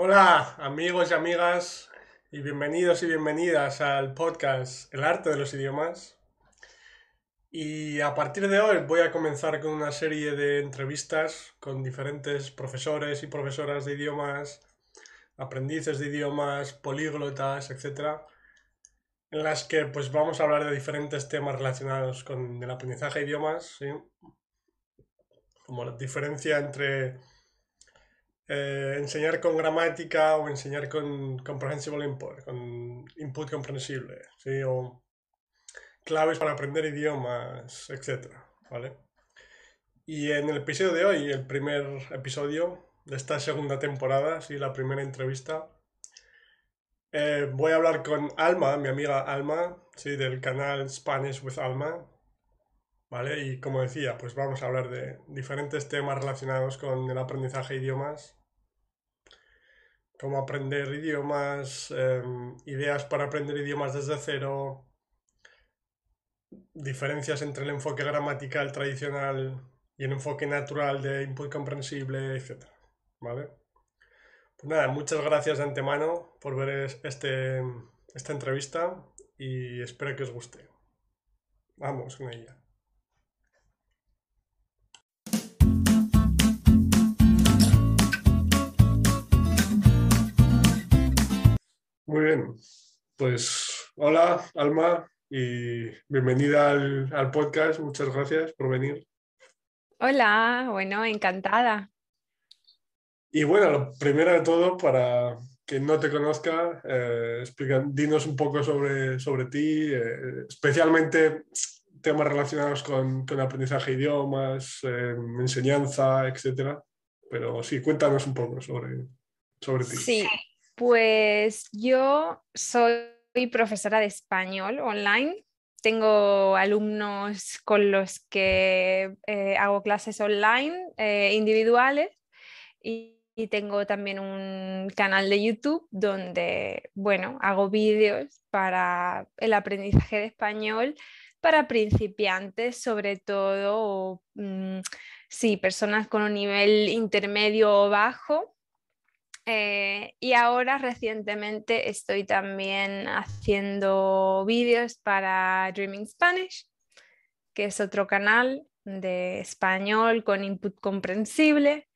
Hola amigos y amigas y bienvenidos y bienvenidas al podcast El arte de los idiomas. Y a partir de hoy voy a comenzar con una serie de entrevistas con diferentes profesores y profesoras de idiomas, aprendices de idiomas, políglotas, etc. En las que pues vamos a hablar de diferentes temas relacionados con el aprendizaje de idiomas, como la diferencia entre eh, enseñar con gramática o enseñar con comprehensible input, con input comprensible, ¿sí? o claves para aprender idiomas, etc. ¿vale? Y en el episodio de hoy, el primer episodio de esta segunda temporada, ¿sí? la primera entrevista, eh, voy a hablar con Alma, mi amiga Alma, ¿sí? del canal Spanish with Alma. ¿Vale? Y como decía, pues vamos a hablar de diferentes temas relacionados con el aprendizaje de idiomas cómo aprender idiomas, em, ideas para aprender idiomas desde cero, diferencias entre el enfoque gramatical tradicional y el enfoque natural de input comprensible, etc. ¿Vale? Pues nada, muchas gracias de antemano por ver este, esta entrevista y espero que os guste. Vamos con ella. Muy bien, pues hola Alma y bienvenida al, podcast. Muchas gracias por venir. Hola, bueno, encantada. Y bueno, lo primero de todo, para quien no te conozca, eh, dinos un poco sobre, sobre ti, eh, especialmente temas relacionados con, con aprendizaje de idiomas, eh, enseñanza, etc. Pero sí, cuéntanos un poco sobre, sobre ti. Sí, pues yo soy profesora de español online. Tengo alumnos con los que eh, hago clases online eh, individuales y, tengo también un canal de YouTube donde, bueno, hago vídeos para el aprendizaje de español para principiantes, sobre todo, mm, sí, personas con un nivel intermedio o bajo eh, y ahora recientemente estoy también haciendo vídeos para Dreaming Spanish, que es otro canal de español con input comprensible.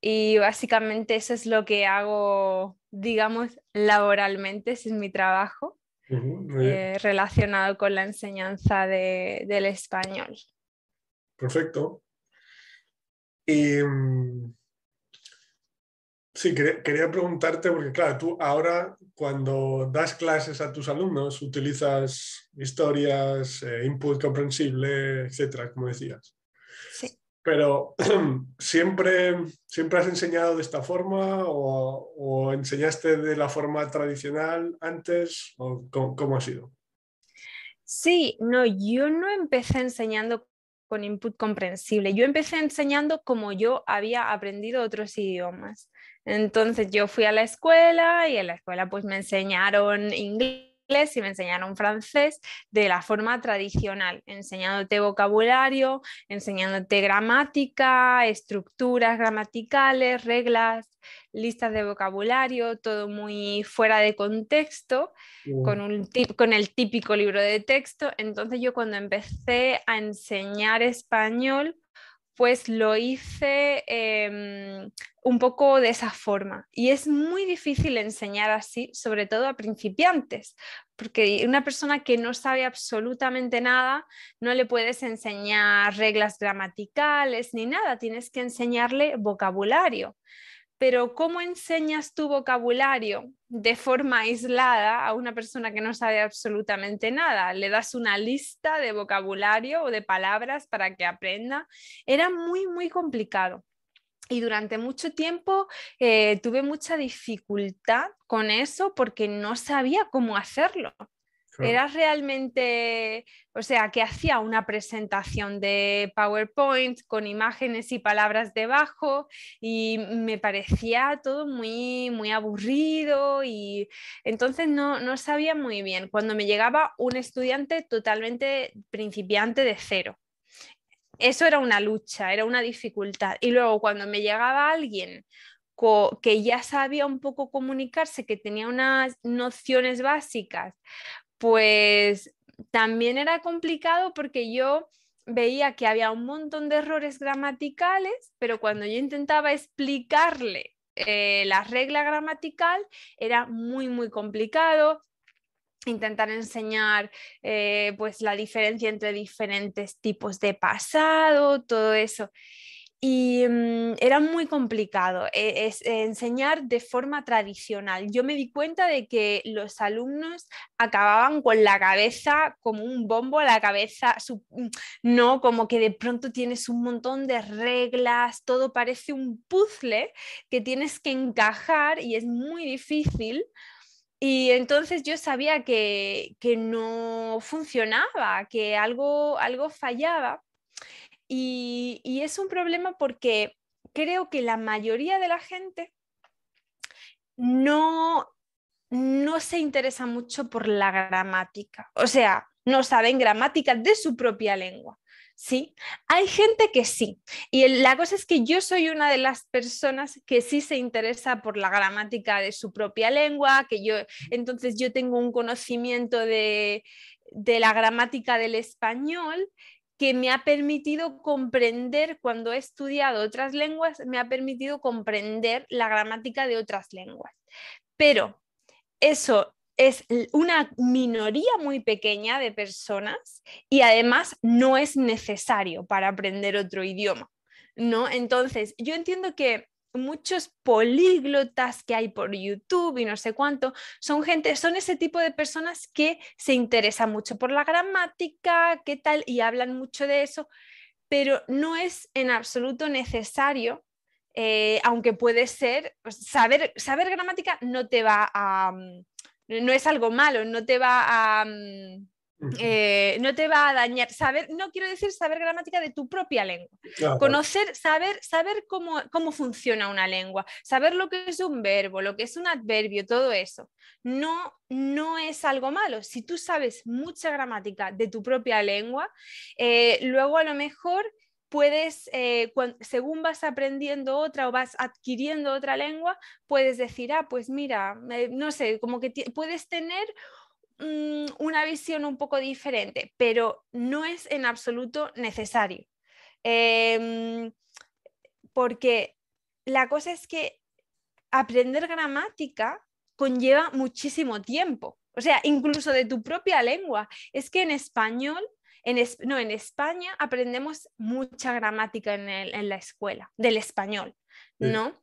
Y básicamente eso es lo que hago, digamos, laboralmente, ese es mi trabajo eh, relacionado con la enseñanza del español. Perfecto. Y mm, Sí, quería, preguntarte, porque claro, tú ahora cuando das clases a tus alumnos utilizas historias, eh, input comprensible, etcétera, como decías. Sí. Pero ¿siempre, ¿siempre has enseñado de esta forma o, enseñaste de la forma tradicional antes? O cómo, ha sido? Sí, no, yo no empecé enseñando con input comprensible. Yo empecé enseñando como yo había aprendido otros idiomas. Entonces yo fui a la escuela y en la escuela pues me enseñaron inglés y me enseñaron francés de la forma tradicional, enseñándote vocabulario, enseñándote gramática, estructuras gramaticales, reglas, listas de vocabulario, todo muy fuera de contexto, con, un con el típico libro de texto. Entonces yo cuando empecé a enseñar español, pues lo hice em, un poco de esa forma. Y es muy difícil enseñar así, sobre todo a principiantes, porque una persona que no sabe absolutamente nada, no le puedes enseñar reglas gramaticales ni nada, tienes que enseñarle vocabulario pero ¿cómo enseñas tu vocabulario de forma aislada a una persona que no sabe absolutamente nada? Le das una lista de vocabulario o de palabras para que aprenda. Era muy, muy complicado. Y durante mucho tiempo eh, tuve mucha dificultad con eso porque no sabía cómo hacerlo. Era realmente, o sea, que hacía una presentación de PowerPoint con imágenes y palabras debajo y me parecía todo muy, muy aburrido y entonces no, no sabía muy bien. Cuando me llegaba un estudiante totalmente principiante de cero. Eso era una lucha, era una dificultad. Y luego cuando me llegaba alguien que ya sabía un poco comunicarse, que tenía unas nociones básicas, pues también era complicado porque yo veía que había un montón de errores gramaticales, pero cuando yo intentaba explicarle eh, la regla gramatical era muy, muy complicado intentar enseñar eh, pues la diferencia entre diferentes tipos de pasado, todo eso y mm, era muy complicado eh, es, enseñar de forma tradicional. Yo me di cuenta de que los alumnos acababan con la cabeza como un bombo la cabeza, mm, no como que de pronto tienes un montón de reglas, todo parece un puzzle que tienes que encajar y es muy difícil. Y entonces yo sabía que, que no funcionaba, que algo, algo fallaba. Y, es un problema porque creo que la mayoría de la gente no, no se interesa mucho por la gramática. O sea, no saben gramática de su propia lengua. Sí, hay gente que sí. Y la cosa es que yo soy una de las personas que sí se interesa por la gramática de su propia lengua, que yo, entonces yo tengo un conocimiento de, de la gramática del español que me ha permitido comprender, cuando he estudiado otras lenguas, me ha permitido comprender la gramática de otras lenguas. Pero eso es una minoría muy pequeña de personas y además no es necesario para aprender otro idioma. ¿no? Entonces, yo entiendo que muchos políglotas que hay por YouTube y no sé cuánto, son gente, son ese tipo de personas que se interesan mucho por la gramática, qué tal, y hablan mucho de eso, pero no es en absoluto necesario, eh, aunque puede ser, pues, saber, saber gramática no te va a, mm, no es algo malo, no te va a... Mm, eh, no te va a dañar. Saber, no quiero decir saber gramática de tu propia lengua. Conocer, saber, saber cómo, cómo, funciona una lengua, saber lo que es un verbo, lo que es un adverbio, todo eso. No, no es algo malo. Si tú sabes mucha gramática de tu propia lengua, eh, luego a lo mejor puedes, eh, según vas aprendiendo otra o vas adquiriendo otra lengua, puedes decir, ah, pues mira, no sé, como que puedes tener Mm, una visión un poco diferente, pero no es en absoluto necesario. Em, porque la cosa es que aprender gramática conlleva muchísimo tiempo. O sea, incluso de tu propia lengua. Es que en español, en no, en España aprendemos mucha gramática en, la escuela, del español, ¿no?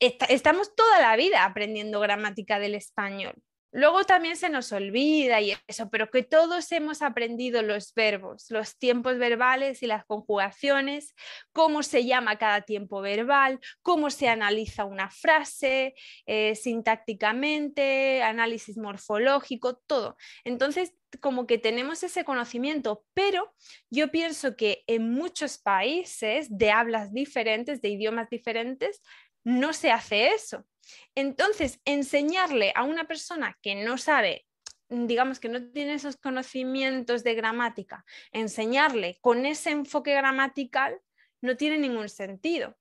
estamos toda la vida aprendiendo gramática del español. Luego también se nos olvida y eso, pero que todos hemos aprendido los verbos, los tiempos verbales y las conjugaciones, cómo se llama cada tiempo verbal, cómo se analiza una frase eh, sintácticamente, análisis morfológico, todo. Entonces, como que tenemos ese conocimiento, pero yo pienso que en muchos países de hablas diferentes, de idiomas diferentes, no se hace eso. Entonces, enseñarle a una persona que no sabe, digamos que no tiene esos conocimientos de gramática, enseñarle con ese enfoque gramatical no tiene ningún sentido.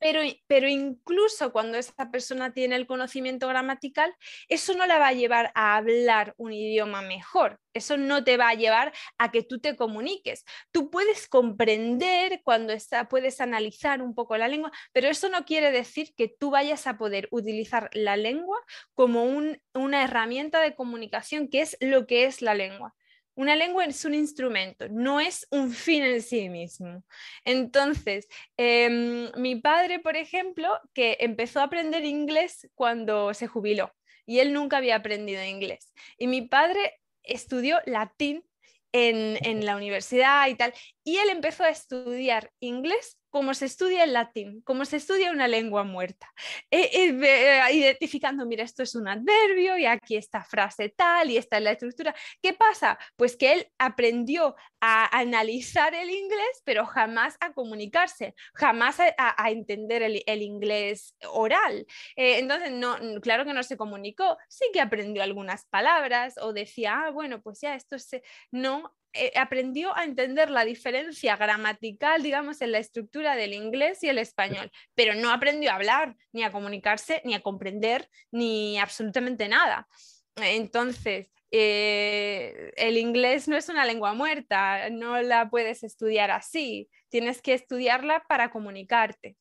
Pero, pero incluso cuando esa persona tiene el conocimiento gramatical, eso no la va a llevar a hablar un idioma mejor, eso no te va a llevar a que tú te comuniques. Tú puedes comprender cuando está, puedes analizar un poco la lengua, pero eso no quiere decir que tú vayas a poder utilizar la lengua como una herramienta de comunicación, que es lo que es la lengua. Una lengua es un instrumento, no es un fin en sí mismo. Entonces, em, mi padre, por ejemplo, que empezó a aprender inglés cuando se jubiló y él nunca había aprendido inglés. Y mi padre estudió latín en, en, la universidad y tal. Y él empezó a estudiar inglés como se estudia el latín, como se estudia una lengua muerta, eh, eh, identificando, mira, esto es un adverbio y aquí esta frase tal y esta es la estructura. ¿Qué pasa? Pues que él aprendió a analizar el inglés, pero jamás a comunicarse, jamás a, entender el, inglés oral. Eh, entonces, no, claro que no se comunicó, sí que aprendió algunas palabras o decía, ah, bueno, pues ya esto se... No, eh, aprendió a entender la diferencia gramatical, digamos, en la estructura del inglés y el español, pero no aprendió a hablar, ni a comunicarse, ni a comprender, ni absolutamente nada. Entonces, eh, el inglés no es una lengua muerta, no la puedes estudiar así, tienes que estudiarla para comunicarte.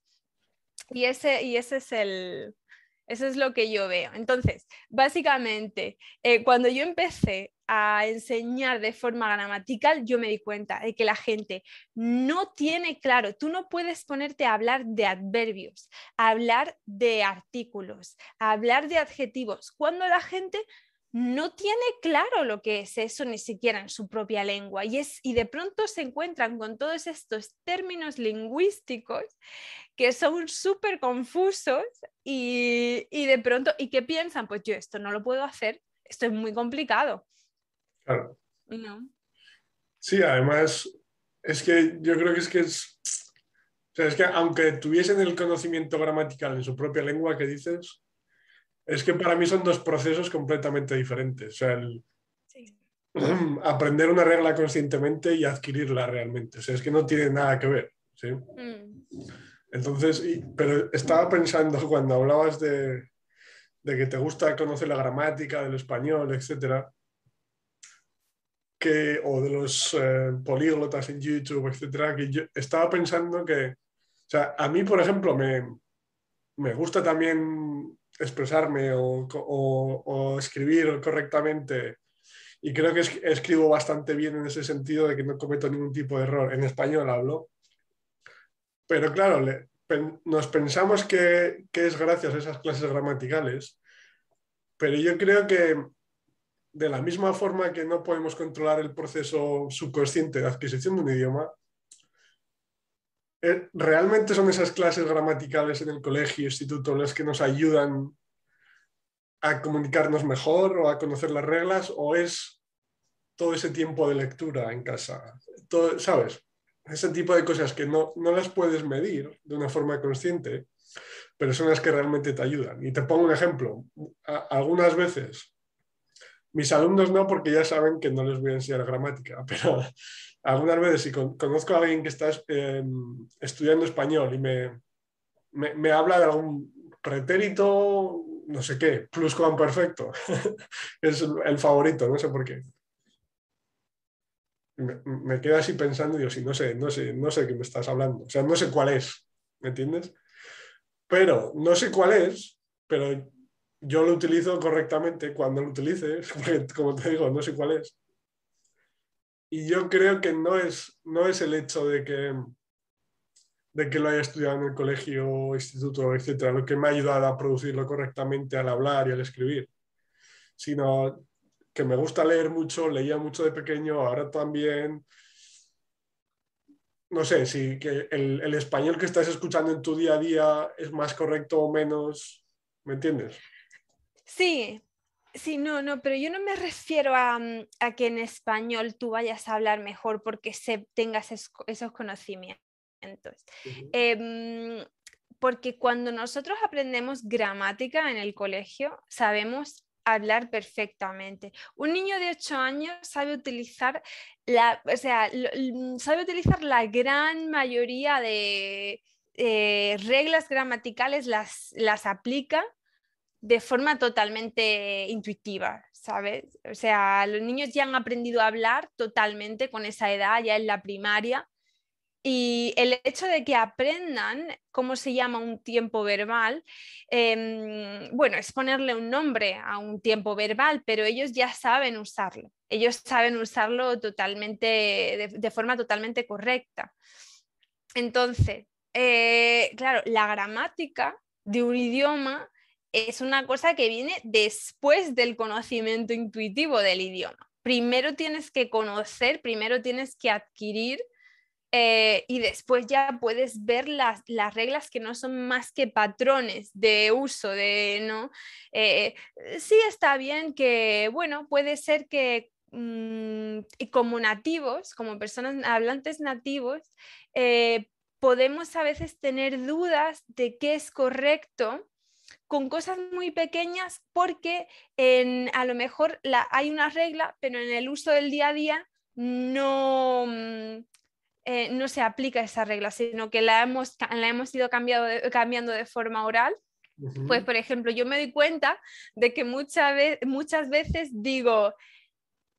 Y ese, y ese es el, eso es lo que yo veo. Entonces, básicamente, eh, cuando yo empecé a enseñar de forma gramatical, yo me di cuenta de que la gente no tiene claro, tú no puedes ponerte a hablar de adverbios, a hablar de artículos, a hablar de adjetivos, cuando la gente no tiene claro lo que es eso ni siquiera en su propia lengua y, es, y de pronto se encuentran con todos estos términos lingüísticos que son súper confusos y, de pronto, ¿y qué piensan? Pues yo esto no lo puedo hacer, esto es muy complicado. Claro. Sí, además, es que yo creo que es que es, o sea, es que aunque tuviesen el conocimiento gramatical en su propia lengua que dices, es que para mí son dos procesos completamente diferentes. O sea, aprender una regla conscientemente y adquirirla realmente. O sea, es que no tiene nada que ver. ¿sí? Mm. Entonces, pero estaba pensando cuando hablabas de, que te gusta conocer la gramática del español, etcétera, que, o de los eh, políglotas en YouTube, etcétera, que yo estaba pensando que, o sea, a mí, por ejemplo, me, me gusta también expresarme o, escribir correctamente y creo que escribo bastante bien en ese sentido de que no cometo ningún tipo de error. En español hablo. Pero claro, nos pensamos que, es gracias a esas clases gramaticales, pero yo creo que de la misma forma que no podemos controlar el proceso subconsciente de adquisición de un idioma, eh, ¿realmente son esas clases gramaticales en el colegio, instituto, las que nos ayudan a comunicarnos mejor o a conocer las reglas? ¿O es todo ese tiempo de lectura en casa? Todo, ¿Sabes? Ese tipo de cosas que no, no las puedes medir de una forma consciente, pero son las que realmente te ayudan. Y te pongo un ejemplo. algunas veces, mis alumnos no, porque ya saben que no les voy a enseñar gramática, pero algunas veces si conozco a alguien que está em, estudiando español y me, me, habla de algún pretérito, no sé qué, perfecto es el favorito, no sé por qué. Me, me quedo así pensando y digo, sí, no sé, no sé, no sé qué me estás hablando. O sea, no sé cuál es, ¿me entiendes? Pero no sé cuál es, pero yo lo utilizo correctamente cuando lo utilice, porque como te digo, no sé cuál es. Y yo creo que no es, no es el hecho de que, de que lo haya estudiado en el colegio, instituto, etcétera, lo que me ha ayudado a producirlo correctamente al hablar y al escribir, sino que me gusta leer mucho, leía mucho de pequeño, ahora también. No sé, si que el, el español que estás escuchando en tu día a día es más correcto o menos, ¿me entiendes? Sí, Sí, no, no, pero yo no me refiero a, mm, que en español tú vayas a hablar mejor porque se, tengas esos conocimientos. Em, porque cuando nosotros aprendemos gramática en el colegio, sabemos hablar perfectamente. Un niño de 8 años sabe utilizar la, o sea, mm, sabe utilizar la gran mayoría de eh, reglas gramaticales, las, las aplica de forma totalmente intuitiva, ¿sabes? O sea, los niños ya han aprendido a hablar totalmente con esa edad, ya en la primaria. Y el hecho de que aprendan cómo se llama un tiempo verbal, em, bueno, es ponerle un nombre a un tiempo verbal, pero ellos ya saben usarlo. Ellos saben usarlo totalmente, de, forma totalmente correcta. Entonces, eh, claro, la gramática de un idioma es una cosa que viene después del conocimiento intuitivo del idioma. Primero tienes que conocer, primero tienes que adquirir eh, y después ya puedes ver las, reglas que no son más que patrones de uso, de, ¿no? Eh, sí está bien que, bueno, puede ser que mm, como nativos, como personas hablantes nativos, eh, podemos a veces tener dudas de qué es correcto con cosas muy pequeñas porque en, a lo mejor la, hay una regla, pero en el uso del día a día no, mm, eh, no se aplica esa regla, sino que la hemos, la hemos ido cambiando cambiando de forma oral. Pues, por ejemplo, yo me doy cuenta de que muchas veces digo,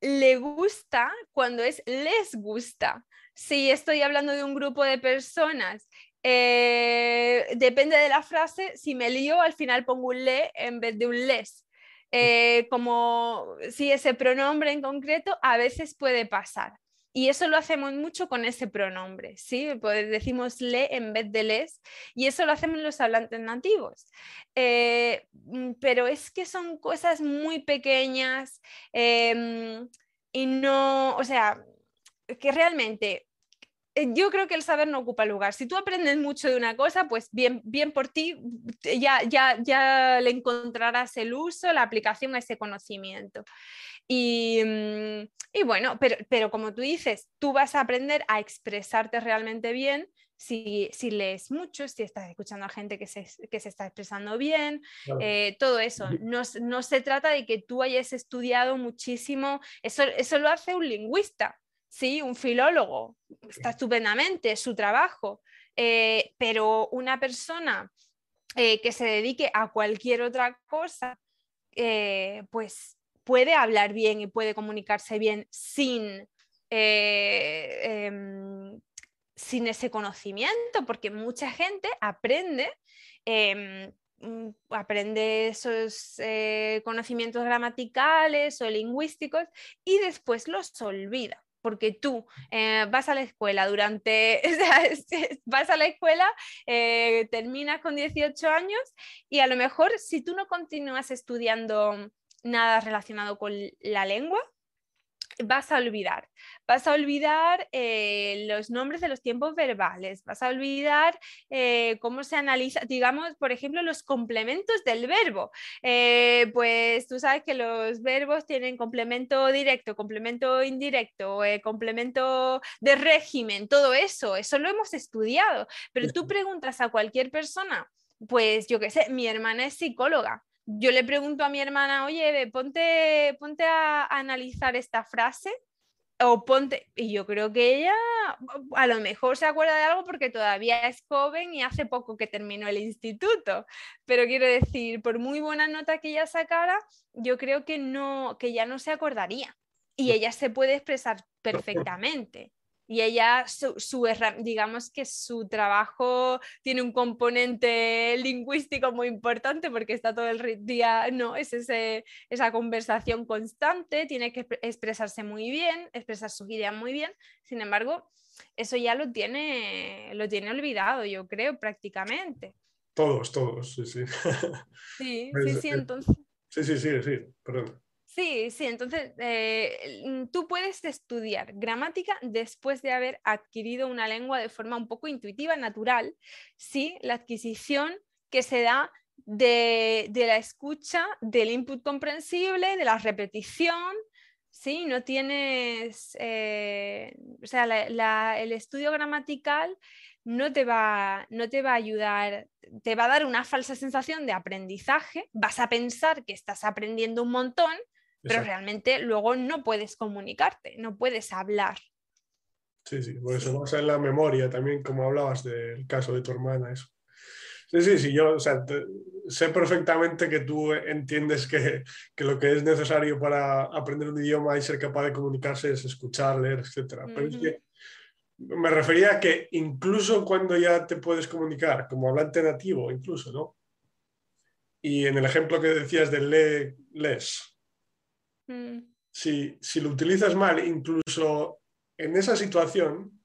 le gusta cuando es les gusta. Si estoy hablando de un grupo de personas, eh, depende de la frase, si me lío, al final pongo un le en vez de un les. Eh, como si ese pronombre en concreto a veces puede pasar. Y eso lo hacemos mucho con ese pronombre, ¿sí? Pues decimos le en vez de les, y eso lo hacemos los hablantes nativos. Eh, mm, pero es que son cosas muy pequeñas em, y no, o sea, que realmente yo creo que el saber no ocupa lugar. Si tú aprendes mucho de una cosa, pues bien, bien por ti, ya, ya, ya le encontrarás el uso, la aplicación a ese conocimiento. Y, mm, y bueno, pero, pero, como tú dices, tú vas a aprender a expresarte realmente bien si, si lees mucho, si estás escuchando a gente que se, que se está expresando bien, eh, todo eso. No, no, se trata de que tú hayas estudiado muchísimo, eso, eso lo hace un lingüista sí, un filólogo, está estupendamente, su trabajo, eh, pero una persona eh, que se dedique a cualquier otra cosa, eh, pues puede hablar bien y puede comunicarse bien sin, em, sin ese conocimiento, porque mucha gente aprende em, mm, aprende esos conocimientos gramaticales o lingüísticos y después los olvida porque tú eh, vas a la escuela durante, vas a la escuela, eh, terminas con 18 años y a lo mejor si tú no continúas estudiando nada relacionado con la lengua, vas a olvidar. Vas a olvidar eh, los nombres de los tiempos verbales, vas a olvidar eh, cómo se analiza, digamos, por ejemplo, los complementos del verbo. Eh, pues tú sabes que los verbos tienen complemento directo, complemento indirecto, complemento de régimen, todo eso, eso lo hemos estudiado. Pero tú preguntas a cualquier persona, pues yo qué sé, mi hermana es psicóloga yo le pregunto a mi hermana, oye, ponte, ponte a, analizar esta frase o ponte, y yo creo que ella a lo mejor se acuerda de algo porque todavía es joven y hace poco que terminó el instituto, pero quiero decir, por muy buena nota que ella sacara, yo creo que no, que ya no se acordaría. Y ella se puede expresar perfectamente y ella, su, digamos que su trabajo tiene un componente lingüístico muy importante porque está todo el día, no, es ese, esa conversación constante, tiene que expresarse muy bien, expresar sus ideas muy bien, sin embargo, eso ya lo tiene, lo tiene olvidado, yo creo, prácticamente. Todos, todos, sí, sí. Sí, sí, sí, entonces. Sí, sí, sí, sí, perdón. Sí, sí, entonces eh, mm, tú puedes estudiar gramática después de haber adquirido una lengua de forma un poco intuitiva, natural, sí, la adquisición que se da de, la escucha, del input comprensible, de la repetición, sí, no tienes, eh, o sea, el estudio gramatical no te, va, no te va a ayudar, te va a dar una falsa sensación de aprendizaje, vas a pensar que estás aprendiendo un montón, pero realmente luego no puedes comunicarte, no puedes hablar. Sí, sí, por eso vamos a en la memoria también, como hablabas del caso de tu hermana, eso. Sí, sí, sí, yo sé perfectamente que tú entiendes que, lo que es necesario para aprender un idioma y ser capaz de comunicarse es escuchar, leer, etc. Pero es que me refería a que incluso cuando ya te puedes comunicar como hablante nativo, incluso, ¿no? Y en el ejemplo que decías de le, les, Mm. Si, lo utilizas mal, incluso en esa situación,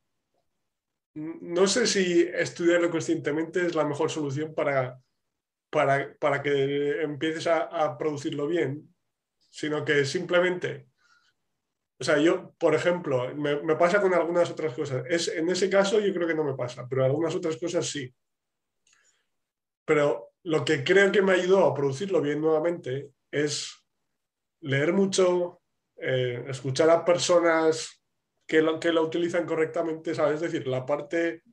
no sé si estudiarlo conscientemente es la mejor solución para, para, que empieces a, producirlo bien, sino que simplemente, o sea, yo, por ejemplo, me, me, pasa con algunas otras cosas. Es, en ese caso yo creo que no me pasa, pero algunas otras cosas sí. Pero lo que creo que me ayudó a producirlo bien nuevamente es leer mucho, eh, escuchar a personas que lo, que lo utilizan correctamente, ¿sabes? Es decir, la parte,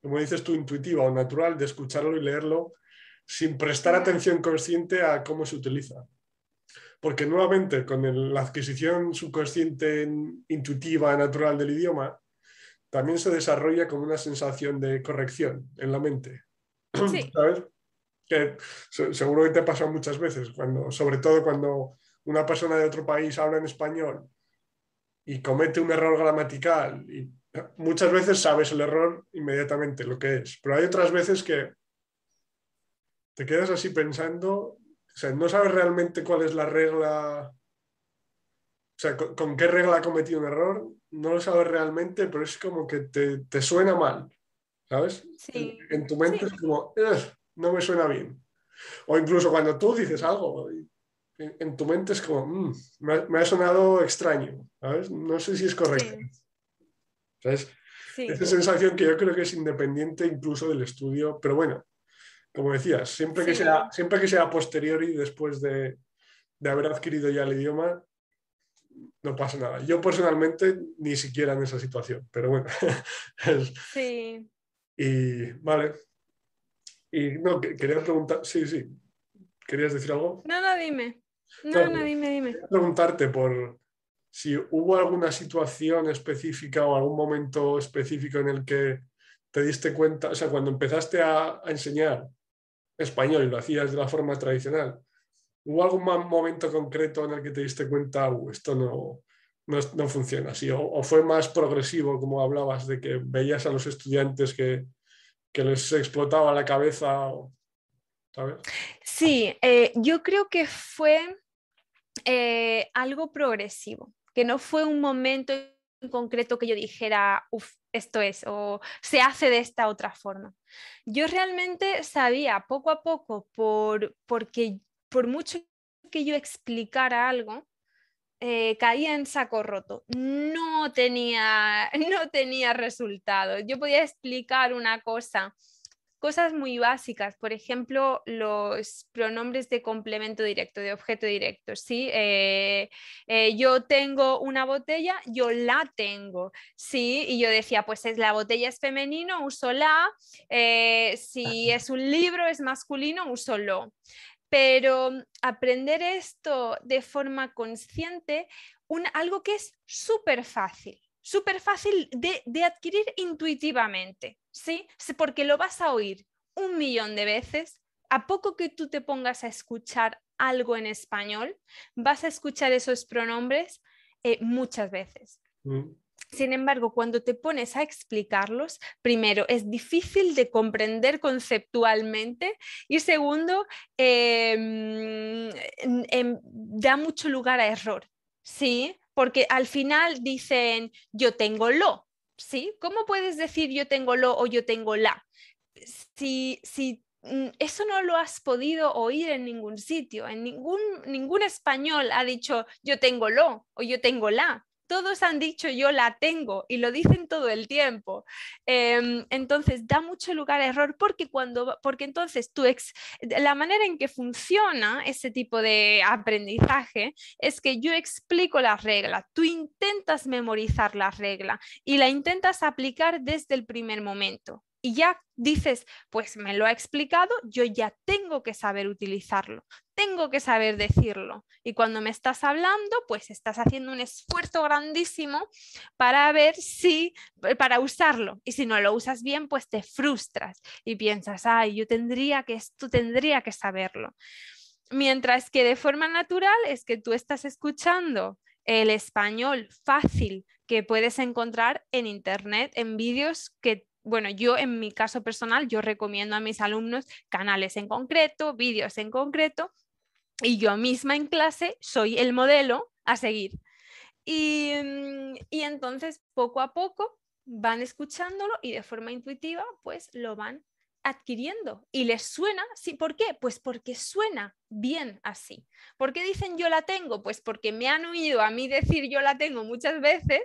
como dices tú, intuitiva o natural de escucharlo y leerlo sin prestar atención consciente a cómo se utiliza. porque nuevamente con la adquisición subconsciente intuitiva natural del idioma, también se desarrolla como una sensación de corrección en la mente. ¿Sabes? Que seguro que te ha pasado muchas veces, cuando, sobre todo cuando una persona de otro país habla en español y comete un error gramatical y muchas veces sabes el error inmediatamente lo que es, pero hay otras veces que te quedas así pensando, o sea, no sabes realmente cuál es la regla, o sea, con, qué regla ha cometido un error, no lo sabes realmente, pero es como que te, suena mal, ¿sabes? En, tu mente es como, no me suena bien. O incluso cuando tú dices algo, en, tu mente es como, mm, me, ha, sonado extraño, ¿sabes? No sé si es correcto. ¿Sabes? Esa sensación que yo creo que es independiente incluso del estudio, pero bueno, como decías, siempre, que, sea, siempre que sea posteriori, después de, haber adquirido ya el idioma, no pasa nada. Yo personalmente ni siquiera en esa situación, pero bueno. sí. Y vale. Y no, quería preguntar, sí, sí. ¿Querías decir algo? No, no, dime. No, no, dime, dime. Quería preguntarte por si hubo alguna situación específica o algún momento específico en el que te diste cuenta, o sea, cuando empezaste a enseñar, español y lo hacías de la forma tradicional, ¿hubo algún momento concreto en el que te diste cuenta, uh, esto no, no, funciona así? O, fue más progresivo, como hablabas, de que veías a los estudiantes que, les explotaba la cabeza? ¿sabes? Sí, eh, yo creo que fue eh, algo progresivo, que no fue un momento en concreto que yo dijera, esto es, o se hace de esta otra forma. Yo realmente sabía poco a poco, por, porque por mucho que yo explicara algo, eh, caía en saco roto. No tenía, no tenía resultado. Yo podía explicar una cosa cosas muy básicas, por ejemplo, los pronombres de complemento directo, de objeto directo. ¿sí? Eh, eh, yo tengo una botella, yo la tengo, ¿sí? Y yo decía, pues es la botella es femenino, uso la, eh, si es un libro es masculino, uso lo. Pero aprender esto de forma consciente, un, algo que es súper fácil, súper fácil de, adquirir intuitivamente, ¿sí? Porque lo vas a oír un millón de veces. A poco que tú te pongas a escuchar algo en español, vas a escuchar esos pronombres eh, muchas veces. Mm. Sin embargo, cuando te pones a explicarlos, primero, es difícil de comprender conceptualmente y segundo, em, da mucho lugar a error. ¿sí? porque al final dicen yo tengo lo, ¿sí? ¿Cómo puedes decir yo tengo lo o yo tengo la? Si, si mm, eso no lo has podido oír en ningún sitio, en ningún, ningún español ha dicho yo tengo lo o yo tengo la todos han dicho yo la tengo y lo dicen todo el tiempo. Em, entonces da mucho lugar a error porque cuando, porque entonces tú ex, la manera en que funciona ese tipo de aprendizaje es que yo explico la regla, tú intentas memorizar la regla y la intentas aplicar desde el primer momento y ya dices, pues me lo ha explicado, yo ya tengo que saber utilizarlo, tengo que saber decirlo. Y cuando me estás hablando, pues estás haciendo un esfuerzo grandísimo para ver si, para usarlo. Y si no lo usas bien, pues te frustras y piensas, ay, yo tendría que, esto tendría que saberlo. Mientras que de forma natural es que tú estás escuchando el español fácil que puedes encontrar en internet, en vídeos que bueno, yo en mi caso personal, yo recomiendo a mis alumnos canales en concreto, vídeos en concreto, y yo misma en clase soy el modelo a seguir. Y, mm, y entonces, poco a poco, van escuchándolo y de forma intuitiva, pues lo van adquiriendo y les suena, sí, ¿por qué? Pues porque suena bien así. ¿Por qué dicen yo la tengo? Pues porque me han oído a mí decir yo la tengo muchas veces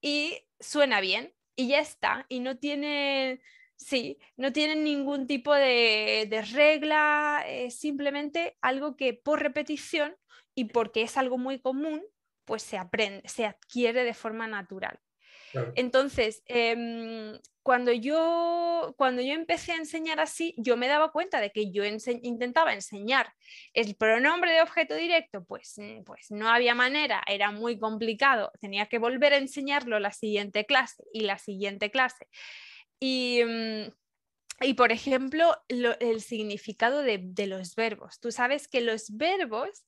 y suena bien y ya está. Y no tiene, sí, no tienen ningún tipo de, regla, es simplemente algo que por repetición y porque es algo muy común, pues se aprende, se adquiere de forma natural. Entonces, em, cuando, yo, cuando yo empecé a enseñar así, yo me daba cuenta de que yo intentaba enseñar el pronombre de objeto directo, pues, mm, pues no había manera, era muy complicado, tenía que volver a enseñarlo la siguiente clase y la siguiente clase. Y, mm, y por ejemplo, el significado de, de, los verbos. Tú sabes que los verbos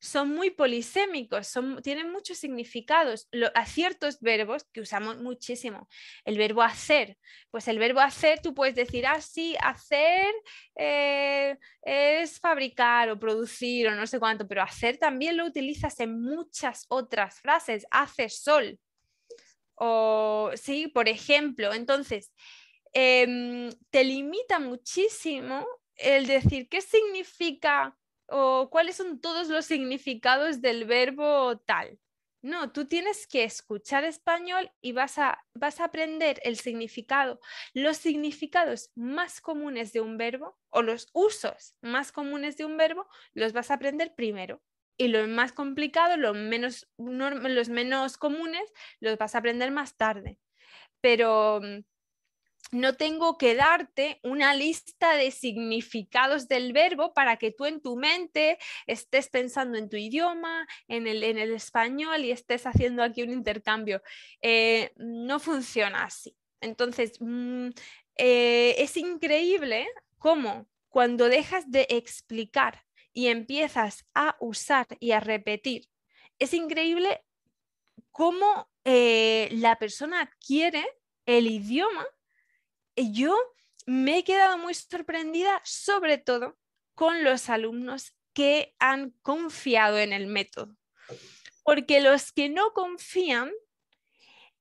son muy polisémicos, tienen muchos significados. a ciertos verbos que usamos muchísimo. El verbo hacer, pues el verbo hacer, tú puedes decir, ah, sí, hacer eh, es fabricar o producir o no sé cuánto, pero hacer también lo utilizas en muchas otras frases. Hace sol. O sí, por ejemplo, entonces, em, te limita muchísimo el decir qué significa o cuáles son todos los significados del verbo tal. No, tú tienes que escuchar español y vas a, vas a aprender el significado, los significados más comunes de un verbo o los usos más comunes de un verbo, los vas a aprender primero. Y los más complicados, los menos, los menos comunes, los vas a aprender más tarde. Pero mm, no tengo que darte una lista de significados del verbo para que tú en tu mente estés pensando en tu idioma, en el, español y estés haciendo aquí un intercambio. Eh, no funciona así. Entonces, mm, eh, es increíble cómo cuando dejas de explicar y empiezas a usar y a repetir, es increíble cómo eh, la persona adquiere el idioma yo me he quedado muy sorprendida, sobre todo con los alumnos que han confiado en el método. Porque los que no confían,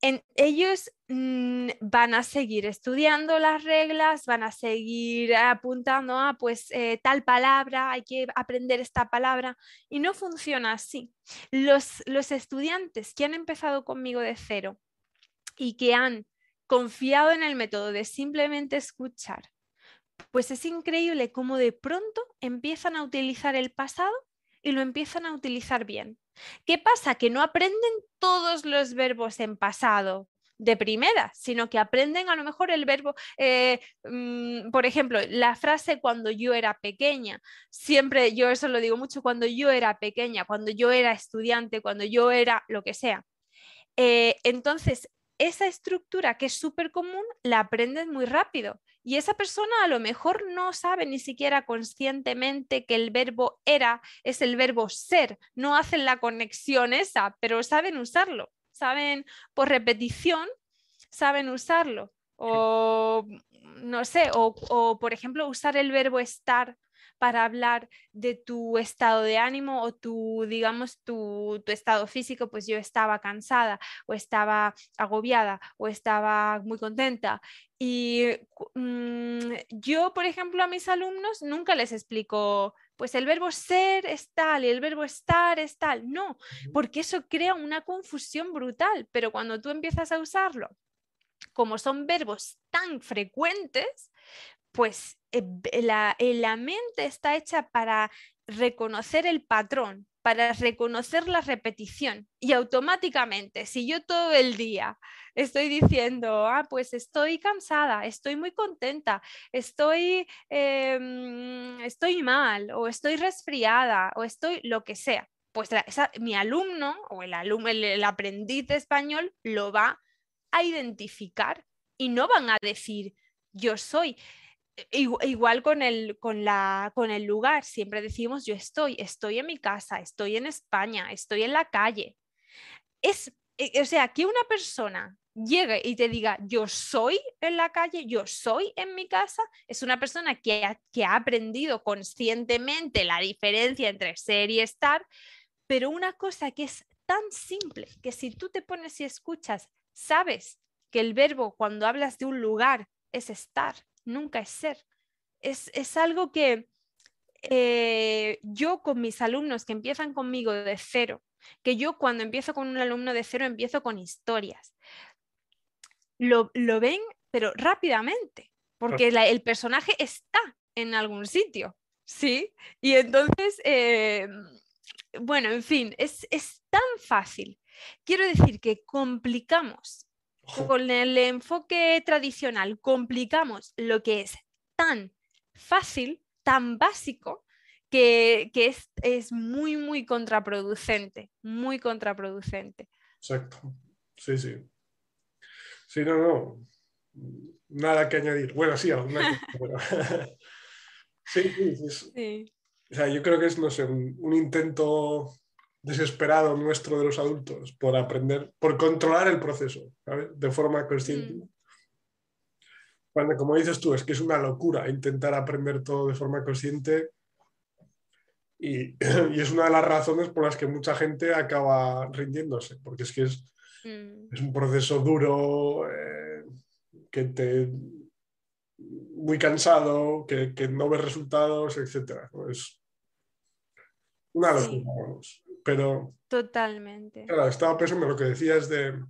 en ellos mm, van a seguir estudiando las reglas, van a seguir apuntando a pues eh, tal palabra, hay que aprender esta palabra y no funciona así. Los, los estudiantes que han empezado conmigo de cero y que han confiado en el método de simplemente escuchar, pues es increíble cómo de pronto empiezan a utilizar el pasado y lo empiezan a utilizar bien. ¿Qué pasa? Que no aprenden todos los verbos en pasado de primera, sino que aprenden a lo mejor el verbo, eh, mm, por ejemplo, la frase cuando yo era pequeña. Siempre yo eso lo digo mucho, cuando yo era pequeña, cuando yo era estudiante, cuando yo era lo que sea. Eh, entonces, esa estructura que es súper común la aprendes muy rápido. Y esa persona a lo mejor no sabe ni siquiera conscientemente que el verbo era es el verbo ser. No hacen la conexión esa, pero saben usarlo. Saben por repetición, saben usarlo. O no sé, o, o por ejemplo usar el verbo estar para hablar de tu estado de ánimo o tu, digamos, tu, estado físico, pues yo estaba cansada o estaba agobiada o estaba muy contenta. Y mm, yo, por ejemplo, a mis alumnos nunca les explico, pues el verbo ser es tal y el verbo estar es tal. No, porque eso crea una confusión brutal, pero cuando tú empiezas a usarlo, como son verbos tan frecuentes, pues eh, la, eh, la mente está hecha para reconocer el patrón, para reconocer la repetición y automáticamente, si yo todo el día estoy diciendo, ah, pues estoy cansada, estoy muy contenta, estoy, em, estoy mal o estoy resfriada o estoy lo que sea, pues mi alumno o el, alumno, el aprendiz de español lo va a identificar y no van a decir, yo soy. Igual con el, con, la, con el lugar, siempre decimos yo estoy, estoy en mi casa, estoy en España, estoy en la calle. Es, e, o sea, que una persona llegue y te diga yo soy en la calle, yo soy en mi casa, es una persona que ha, que ha aprendido conscientemente la diferencia entre ser y estar, pero una cosa que es tan simple que si tú te pones y escuchas, sabes que el verbo cuando hablas de un lugar es estar nunca es ser. Es, algo que eh, yo con mis alumnos que empiezan conmigo de cero, que yo cuando empiezo con un alumno de cero empiezo con historias, lo, ven, pero rápidamente, porque el personaje está en algún sitio, ¿sí? Y entonces, eh, bueno, en fin, es, es tan fácil. Quiero decir que complicamos con el enfoque tradicional complicamos lo que es tan fácil, tan básico, que, es, muy, muy contraproducente, muy contraproducente. Exacto, sí, sí. Sí, no, no, nada que añadir. Bueno, sí, alguna sí, sí, sí. O sea, yo creo que es, no sé, un, intento desesperado nuestro de los adultos por aprender, por controlar el proceso, ¿sabes? De forma consciente. Mm. Cuando, como dices tú, es que es una locura intentar aprender todo de forma consciente y, es una de las razones por las que mucha gente acaba rindiéndose, porque es que es, mm. es un proceso duro, eh, que te muy cansado, que, no ves resultados, etc. Es una locura, Pero. Totalmente. Claro, estaba pensando en lo que decías de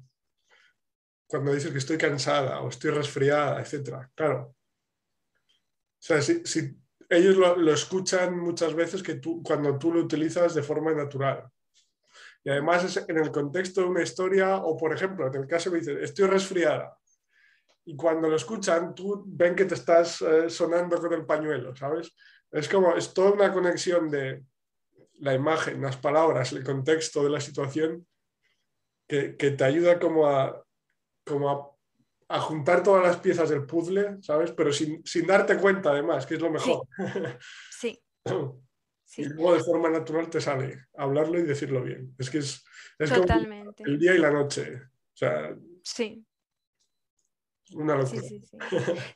cuando dices que estoy cansada o estoy resfriada, etc. Claro. O sea, si, ellos lo, escuchan muchas veces que tú, cuando tú lo utilizas de forma natural. Y además es en el contexto de una historia, o por ejemplo, en el caso me dices, estoy resfriada. Y cuando lo escuchan, tú ven que te estás eh, sonando con el pañuelo, ¿sabes? Es como, es toda una conexión de la imagen, las palabras, el contexto de la situación, que, que te ayuda como a, como a a juntar todas las piezas del puzzle, ¿sabes? Pero sin, darte cuenta, además, que es lo mejor. Sí. Y luego de forma natural te sale hablarlo y decirlo bien. Es que es, Totalmente. el día y la noche. O sea, sí. Una locura. Sí, sí,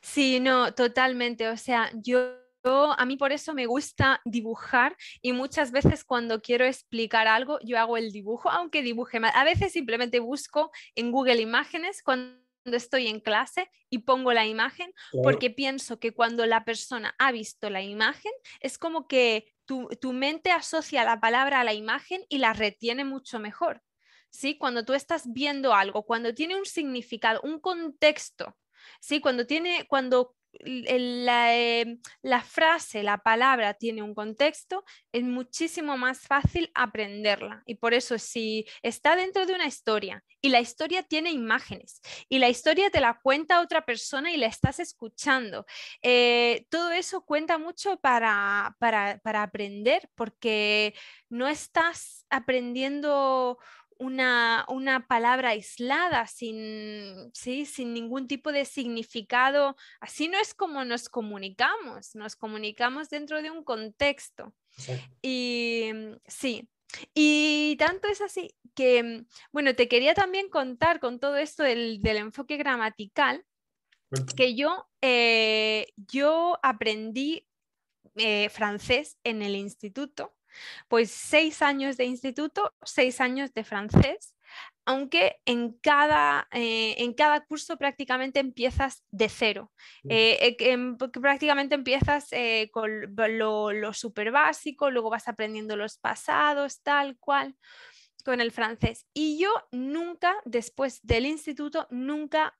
sí. no, totalmente. O sea, yo a mí por eso me gusta dibujar y muchas veces cuando quiero explicar algo yo hago el dibujo, aunque dibuje mal. A veces simplemente busco en Google Imágenes cuando estoy en clase y pongo la imagen, porque pienso que cuando la persona ha visto la imagen, es como que tu, mente asocia la palabra a la imagen y la retiene mucho mejor. ¿Sí? Cuando tú estás viendo algo, cuando tiene un significado, un contexto, ¿sí? Cuando tiene, cuando Em, la, frase, la palabra tiene un contexto, es muchísimo más fácil aprenderla. Y por eso si está dentro de una historia y la historia tiene imágenes y la historia te la cuenta otra persona y la estás escuchando, eh, todo eso cuenta mucho para, para, para aprender porque no estás aprendiendo una, palabra aislada, sin, ¿sí? sin ningún tipo de significado. Así no es como nos comunicamos, nos comunicamos dentro de un contexto. Y sí, y tanto es así que, bueno, te quería también contar con todo esto del, enfoque gramatical, que yo, eh, yo aprendí eh, francés en el instituto pues seis años de instituto, seis años de francés, aunque en cada, eh, en cada curso prácticamente empiezas de cero. Eh, eh, prácticamente empiezas con lo, lo súper básico, luego vas aprendiendo los pasados, tal cual, con el francés. Y yo nunca, después del instituto, nunca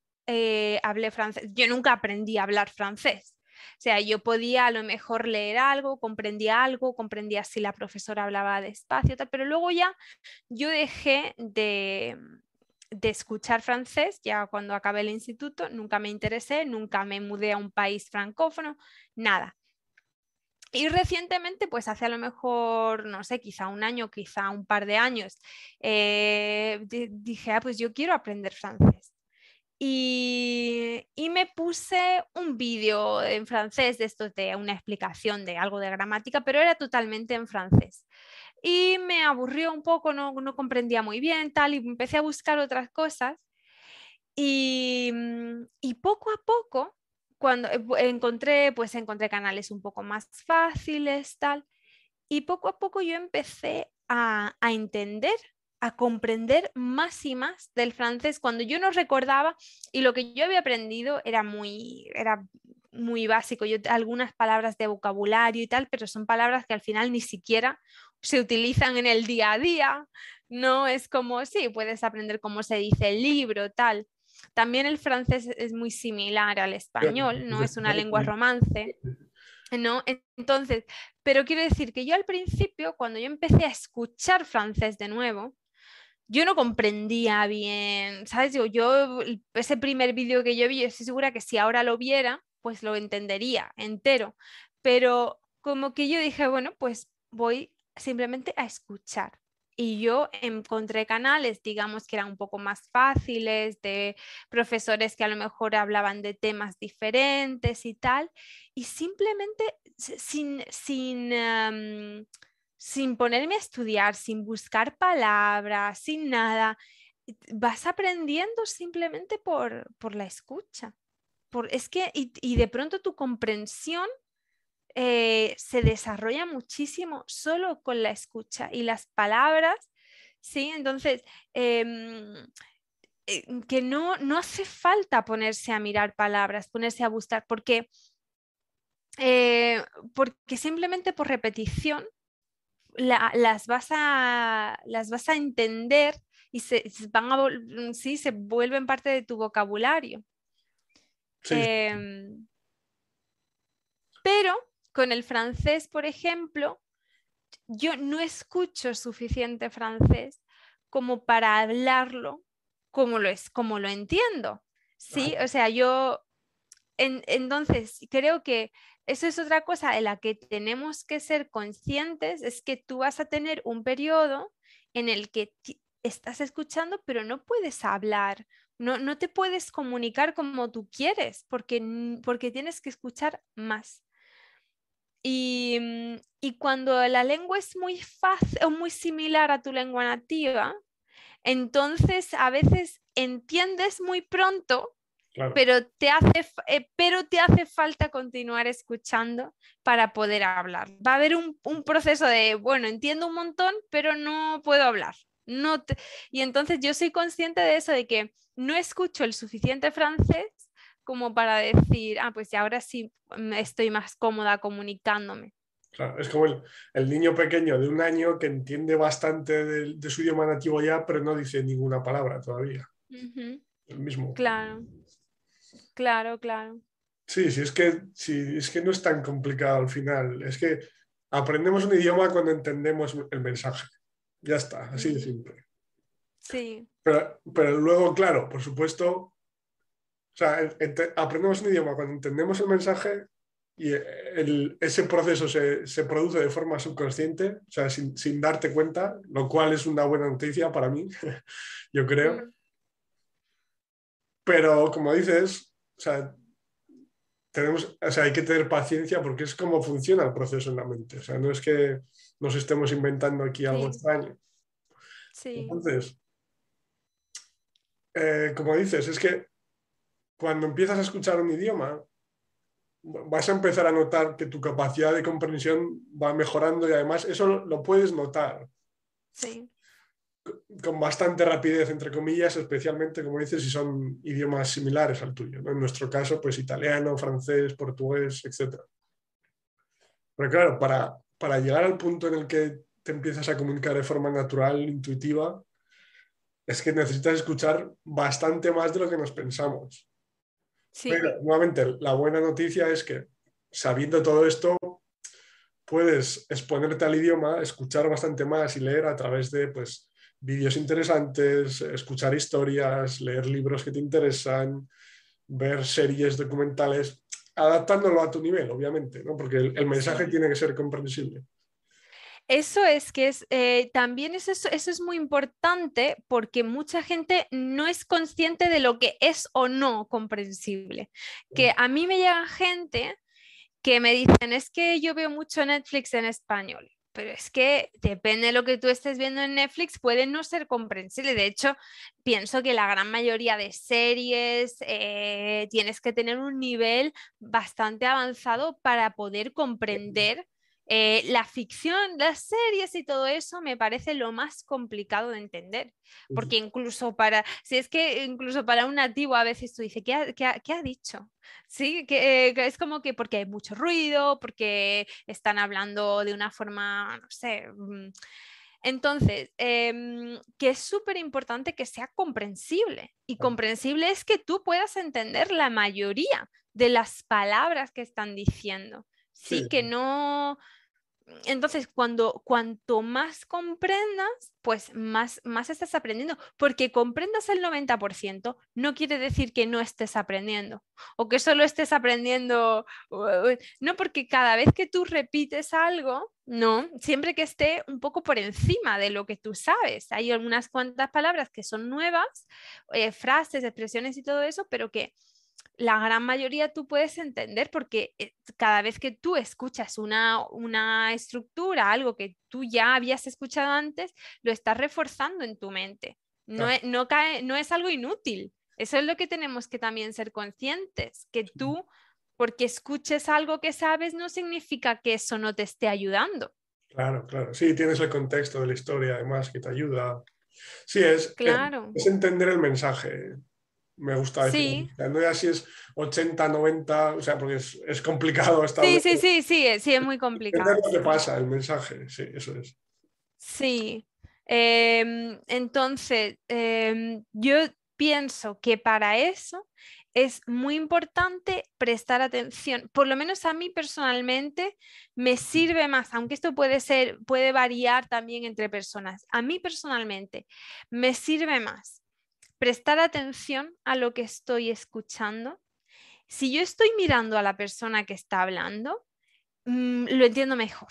hablé francés. Yo nunca aprendí a hablar francés. O sea, yo podía a lo mejor leer algo, comprendía algo, comprendía si la profesora hablaba despacio, tal, pero luego ya yo dejé de, escuchar francés, ya cuando acabé el instituto, nunca me interesé, nunca me mudé a un país francófono, nada. Y recientemente, pues hace a lo mejor, no sé, quizá un año, quizá un par de años, eh, dije, ah, pues yo quiero aprender francés. Y, me puse un vídeo en francés de esto de una explicación de algo de gramática, pero era totalmente en francés. Y me aburrió un poco, no, no comprendía muy bien, tal, y empecé a buscar otras cosas. Y, y poco a poco, cuando eh, encontré, pues encontré canales un poco más fáciles, tal, y poco a poco yo empecé a, a entender a comprender más y más del francés cuando yo no recordaba y lo que yo había aprendido era muy, era muy básico. Yo, algunas palabras de vocabulario y tal, pero son palabras que al final ni siquiera se utilizan en el día a día. No es como, sí, puedes aprender cómo se dice el libro, tal. También el francés es muy similar al español, no es una lengua romance. ¿no? Entonces, pero quiero decir que yo al principio, cuando yo empecé a escuchar francés de nuevo, yo no comprendía bien, ¿sabes? Yo, yo ese primer vídeo que yo vi, estoy segura que si ahora lo viera, pues lo entendería entero, pero como que yo dije, bueno, pues voy simplemente a escuchar. Y yo encontré canales, digamos, que eran un poco más fáciles, de profesores que a lo mejor hablaban de temas diferentes y tal, y simplemente sin, sin, sin ponerme a estudiar, sin buscar palabras, sin nada, vas aprendiendo simplemente por, por la escucha. Por, es que, y, y de pronto tu comprensión eh, se desarrolla muchísimo solo con la escucha y las palabras, ¿sí? Entonces, em, eh, que no, no hace falta ponerse a mirar palabras, ponerse a buscar, porque, eh, porque simplemente por repetición las, vas a, las vas a entender y se, van a, sí, se vuelven parte de tu vocabulario. Em, pero con el francés, por ejemplo, yo no escucho suficiente francés como para hablarlo como lo es, como lo entiendo. Sí, o sea, yo entonces creo que eso es otra cosa en la que tenemos que ser conscientes, es que tú vas a tener un periodo en el que estás escuchando, pero no puedes hablar, no, no te puedes comunicar como tú quieres, porque, porque tienes que escuchar más. Mm, y, cuando la lengua es muy fácil o muy similar a tu lengua nativa, entonces a veces entiendes muy pronto, pero, te hace, eh, pero te hace falta continuar escuchando para poder hablar. Va a haber un, proceso de, bueno, entiendo un montón, pero no puedo hablar. No Y entonces yo soy consciente de eso, de que no escucho el suficiente francés como para decir, ah, pues ahora sí estoy más cómoda comunicándome. Claro, es como el, niño pequeño de un año que entiende bastante de, su idioma nativo ya, pero no dice ninguna palabra todavía. El mismo. Claro, claro, claro. Sí, sí, es que, sí, es que no es tan complicado al final. Es que aprendemos un idioma cuando entendemos el mensaje. Ya está, así de simple. Sí. Pero, pero luego, claro, por supuesto, o sea, aprendemos un idioma cuando entendemos el mensaje y ese proceso se, produce de forma subconsciente, o sea, sin, darte cuenta, lo cual es una buena noticia para mí, yo creo. Pero como dices, o sea, tenemos, o sea, hay que tener paciencia porque es como funciona el proceso en la mente. O sea, no es que nos estemos inventando aquí algo extraño. Sí. Entonces, eh, como dices, es que cuando empiezas a escuchar un idioma, vas a empezar a notar que tu capacidad de comprensión va mejorando y además eso lo puedes notar. Sí. Con bastante rapidez, entre comillas, especialmente, como dices, si son idiomas similares al tuyo. En nuestro caso, pues italiano, francés, portugués, etc. Pero claro, para, para llegar al punto en el que te empiezas a comunicar de forma natural, intuitiva, es que necesitas escuchar bastante más de lo que nos pensamos. Pero nuevamente, la buena noticia es que sabiendo todo esto, puedes exponerte al idioma, escuchar bastante más y leer a través de pues, vídeos interesantes, escuchar historias, leer libros que te interesan, ver series documentales, adaptándolo a tu nivel, obviamente, ¿no? porque el, mensaje tiene que ser comprensible. Eso es que es, eh, también es eso, eso es muy importante porque mucha gente no es consciente de lo que es o no comprensible. Que a mí me llega gente que me dicen, es que yo veo mucho Netflix en español pero es que depende de lo que tú estés viendo en Netflix, puede no ser comprensible. De hecho, pienso que la gran mayoría de series eh, tienes que tener un nivel bastante avanzado para poder comprender eh, la ficción, las series y todo eso me parece lo más complicado de entender, porque incluso para, si es que incluso para un nativo a veces tú dices, ¿qué ha, dicho? Sí, que, es como que porque hay mucho ruido, porque están hablando de una forma, no sé. Mm. Entonces, em, que es súper importante que sea comprensible. Y comprensible es que tú puedas entender la mayoría de las palabras que están diciendo. Sí, que no, entonces, cuando cuanto más comprendas, pues más, más estás aprendiendo. Porque comprendas el 90% no quiere decir que no estés aprendiendo o que solo estés aprendiendo. No, porque cada vez que tú repites algo, no, siempre que esté un poco por encima de lo que tú sabes. Hay algunas cuantas palabras que son nuevas, eh, frases, expresiones y todo eso, pero que la gran mayoría tú puedes entender porque eh, cada vez que tú escuchas una, una, estructura, algo que tú ya habías escuchado antes, lo estás reforzando en tu mente. No, es, no, cae, no es algo inútil. Eso es lo que tenemos que también ser conscientes, que tú, porque escuches algo que sabes, no significa que eso no te esté ayudando. Claro, claro. Sí, tienes el contexto de la historia además que te ayuda. Sí, es, claro. es entender el mensaje me gusta decir. No es así es 80, 90, o sea, porque es, complicado Sí, sí, sí, sí, sí, es muy complicado. Entender lo que pasa, el mensaje, sí, eso es. Sí. Em, entonces, em, yo pienso que para eso es muy importante prestar atención. Por lo menos a mí personalmente me sirve más, aunque esto puede ser, puede variar también entre personas. A mí personalmente me sirve más prestar atención a lo que estoy escuchando. Si yo estoy mirando a la persona que está hablando, mm, lo entiendo mejor.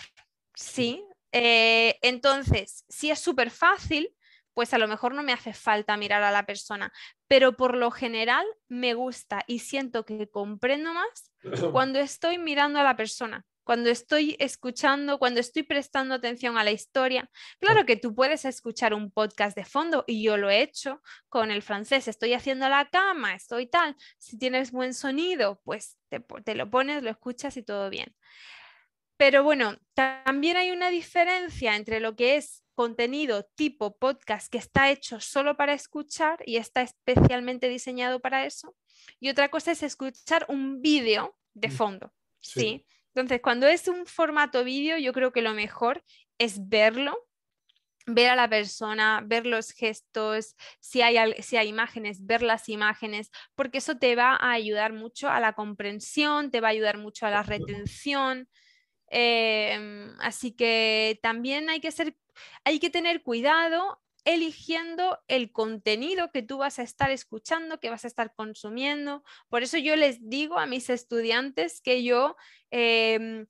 Sí. Eh, entonces, si es súper fácil, pues a lo mejor no me hace falta mirar a la persona, pero por lo general me gusta y siento que comprendo más cuando estoy mirando a la persona cuando estoy escuchando, cuando estoy prestando atención a la historia. Claro que tú puedes escuchar un podcast de fondo y yo lo he hecho con el francés. Estoy haciendo la cama, estoy tal. Si tienes buen sonido, pues te, lo pones, lo escuchas y todo bien. Pero bueno, también hay una diferencia entre lo que es contenido tipo podcast que está hecho solo para escuchar y está especialmente diseñado para eso. Y otra cosa es escuchar un vídeo de mm. fondo. ¿sí? Entonces, cuando es un formato vídeo, yo creo que lo mejor es verlo, ver a la persona, ver los gestos, si hay, si hay imágenes, ver las imágenes, porque eso te va a ayudar mucho a la comprensión, te va a ayudar mucho a la retención. Em, así que también hay que, ser, hay que tener cuidado eligiendo el contenido que tú vas a estar escuchando, que vas a estar consumiendo. Por eso yo les digo a mis estudiantes que yo, em,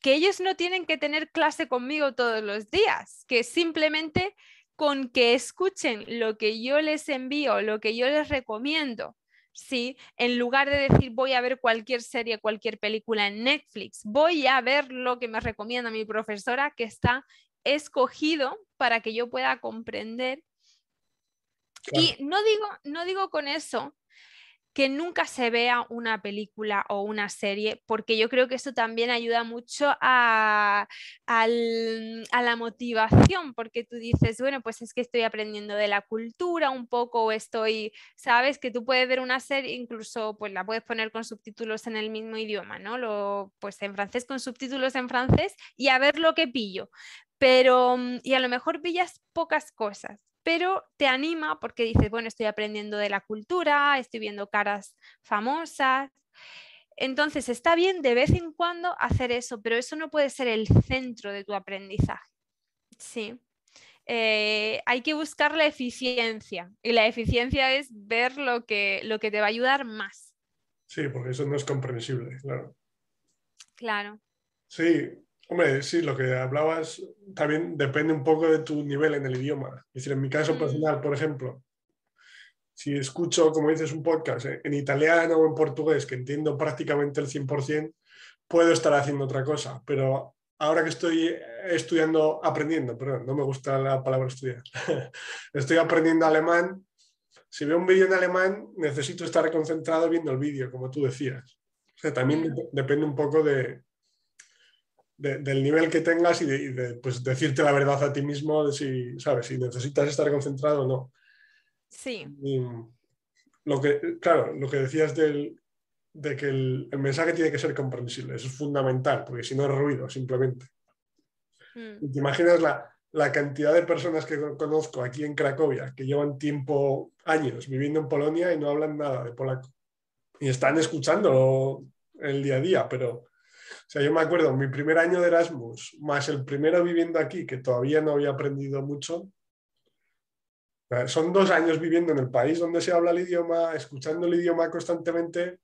que ellos no tienen que tener clase conmigo todos los días, que simplemente con que escuchen lo que yo les envío, lo que yo les recomiendo, ¿sí? En lugar de decir voy a ver cualquier serie, cualquier película en Netflix, voy a ver lo que me recomienda mi profesora que está escogido para que yo pueda comprender. Y no digo, no digo con eso que nunca se vea una película o una serie, porque yo creo que eso también ayuda mucho a, la motivación, porque tú dices, bueno, pues es que estoy aprendiendo de la cultura un poco, o estoy, sabes, que tú puedes ver una serie, incluso pues la puedes poner con subtítulos en el mismo idioma, ¿no? Lo, pues en francés con subtítulos en francés y a ver lo que pillo pero, mm, y a lo mejor pillas pocas cosas, pero te anima porque dices, bueno, estoy aprendiendo de la cultura, estoy viendo caras famosas. Entonces está bien de vez en cuando hacer eso, pero eso no puede ser el centro de tu aprendizaje. Sí. Eh, hay que buscar la eficiencia y la eficiencia es ver lo que, lo que te va a ayudar más. Sí, porque eso no es comprensible, claro. Claro. Sí, Hombre, sí, lo que hablabas también depende un poco de tu nivel en el idioma. Es decir, en mi caso mm. personal, por ejemplo, si escucho, como dices, un podcast en italiano o en portugués, que entiendo prácticamente el 100%, puedo estar haciendo otra cosa. Pero ahora que estoy estudiando, aprendiendo, perdón, no me gusta la palabra estudiar, estoy aprendiendo alemán. Si veo un vídeo en alemán, necesito estar concentrado viendo el vídeo, como tú decías. O sea, también mm. depende un poco de, del nivel que tengas y de, pues, decirte la verdad a ti mismo de si, ¿sabes? Si necesitas estar concentrado o no. Sí. lo que, claro, lo que decías del, de que el, mensaje tiene que ser comprensible, eso es fundamental, porque si no es ruido, simplemente. Mm. ¿Te imaginas la, la, cantidad de personas que conozco aquí en Cracovia que llevan tiempo, años viviendo en Polonia y no hablan nada de polaco? Y están escuchando el día a día, pero sea, yo me acuerdo, mi primer año de Erasmus, más el primero viviendo aquí, que todavía no había aprendido mucho. Son dos años viviendo en el país donde se habla el idioma, escuchando el idioma constantemente,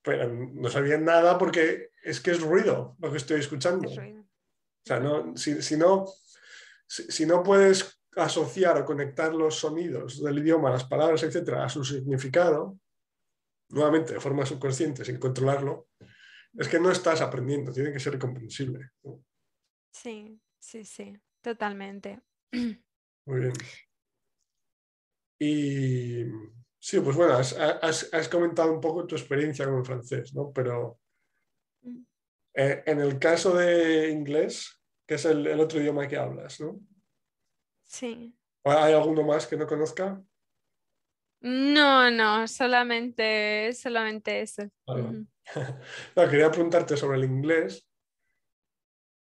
pero no sabía nada porque es que es ruido lo que estoy escuchando. O sea, no, si, no, si, no puedes asociar o conectar los sonidos del idioma, las palabras, etcétera, a su significado, nuevamente de forma subconsciente, sin controlarlo, es que no estás aprendiendo, tiene que ser comprensible. Sí, sí, sí, totalmente. Muy bien. Y sí, pues bueno, has, comentado un poco tu experiencia con el francés, ¿no? Pero mm. eh, en el caso de inglés, que es el, el, otro idioma que hablas, ¿no? Sí. ¿Hay alguno más que no conozca? No, no, solamente, solamente eso. no, quería preguntarte sobre el inglés.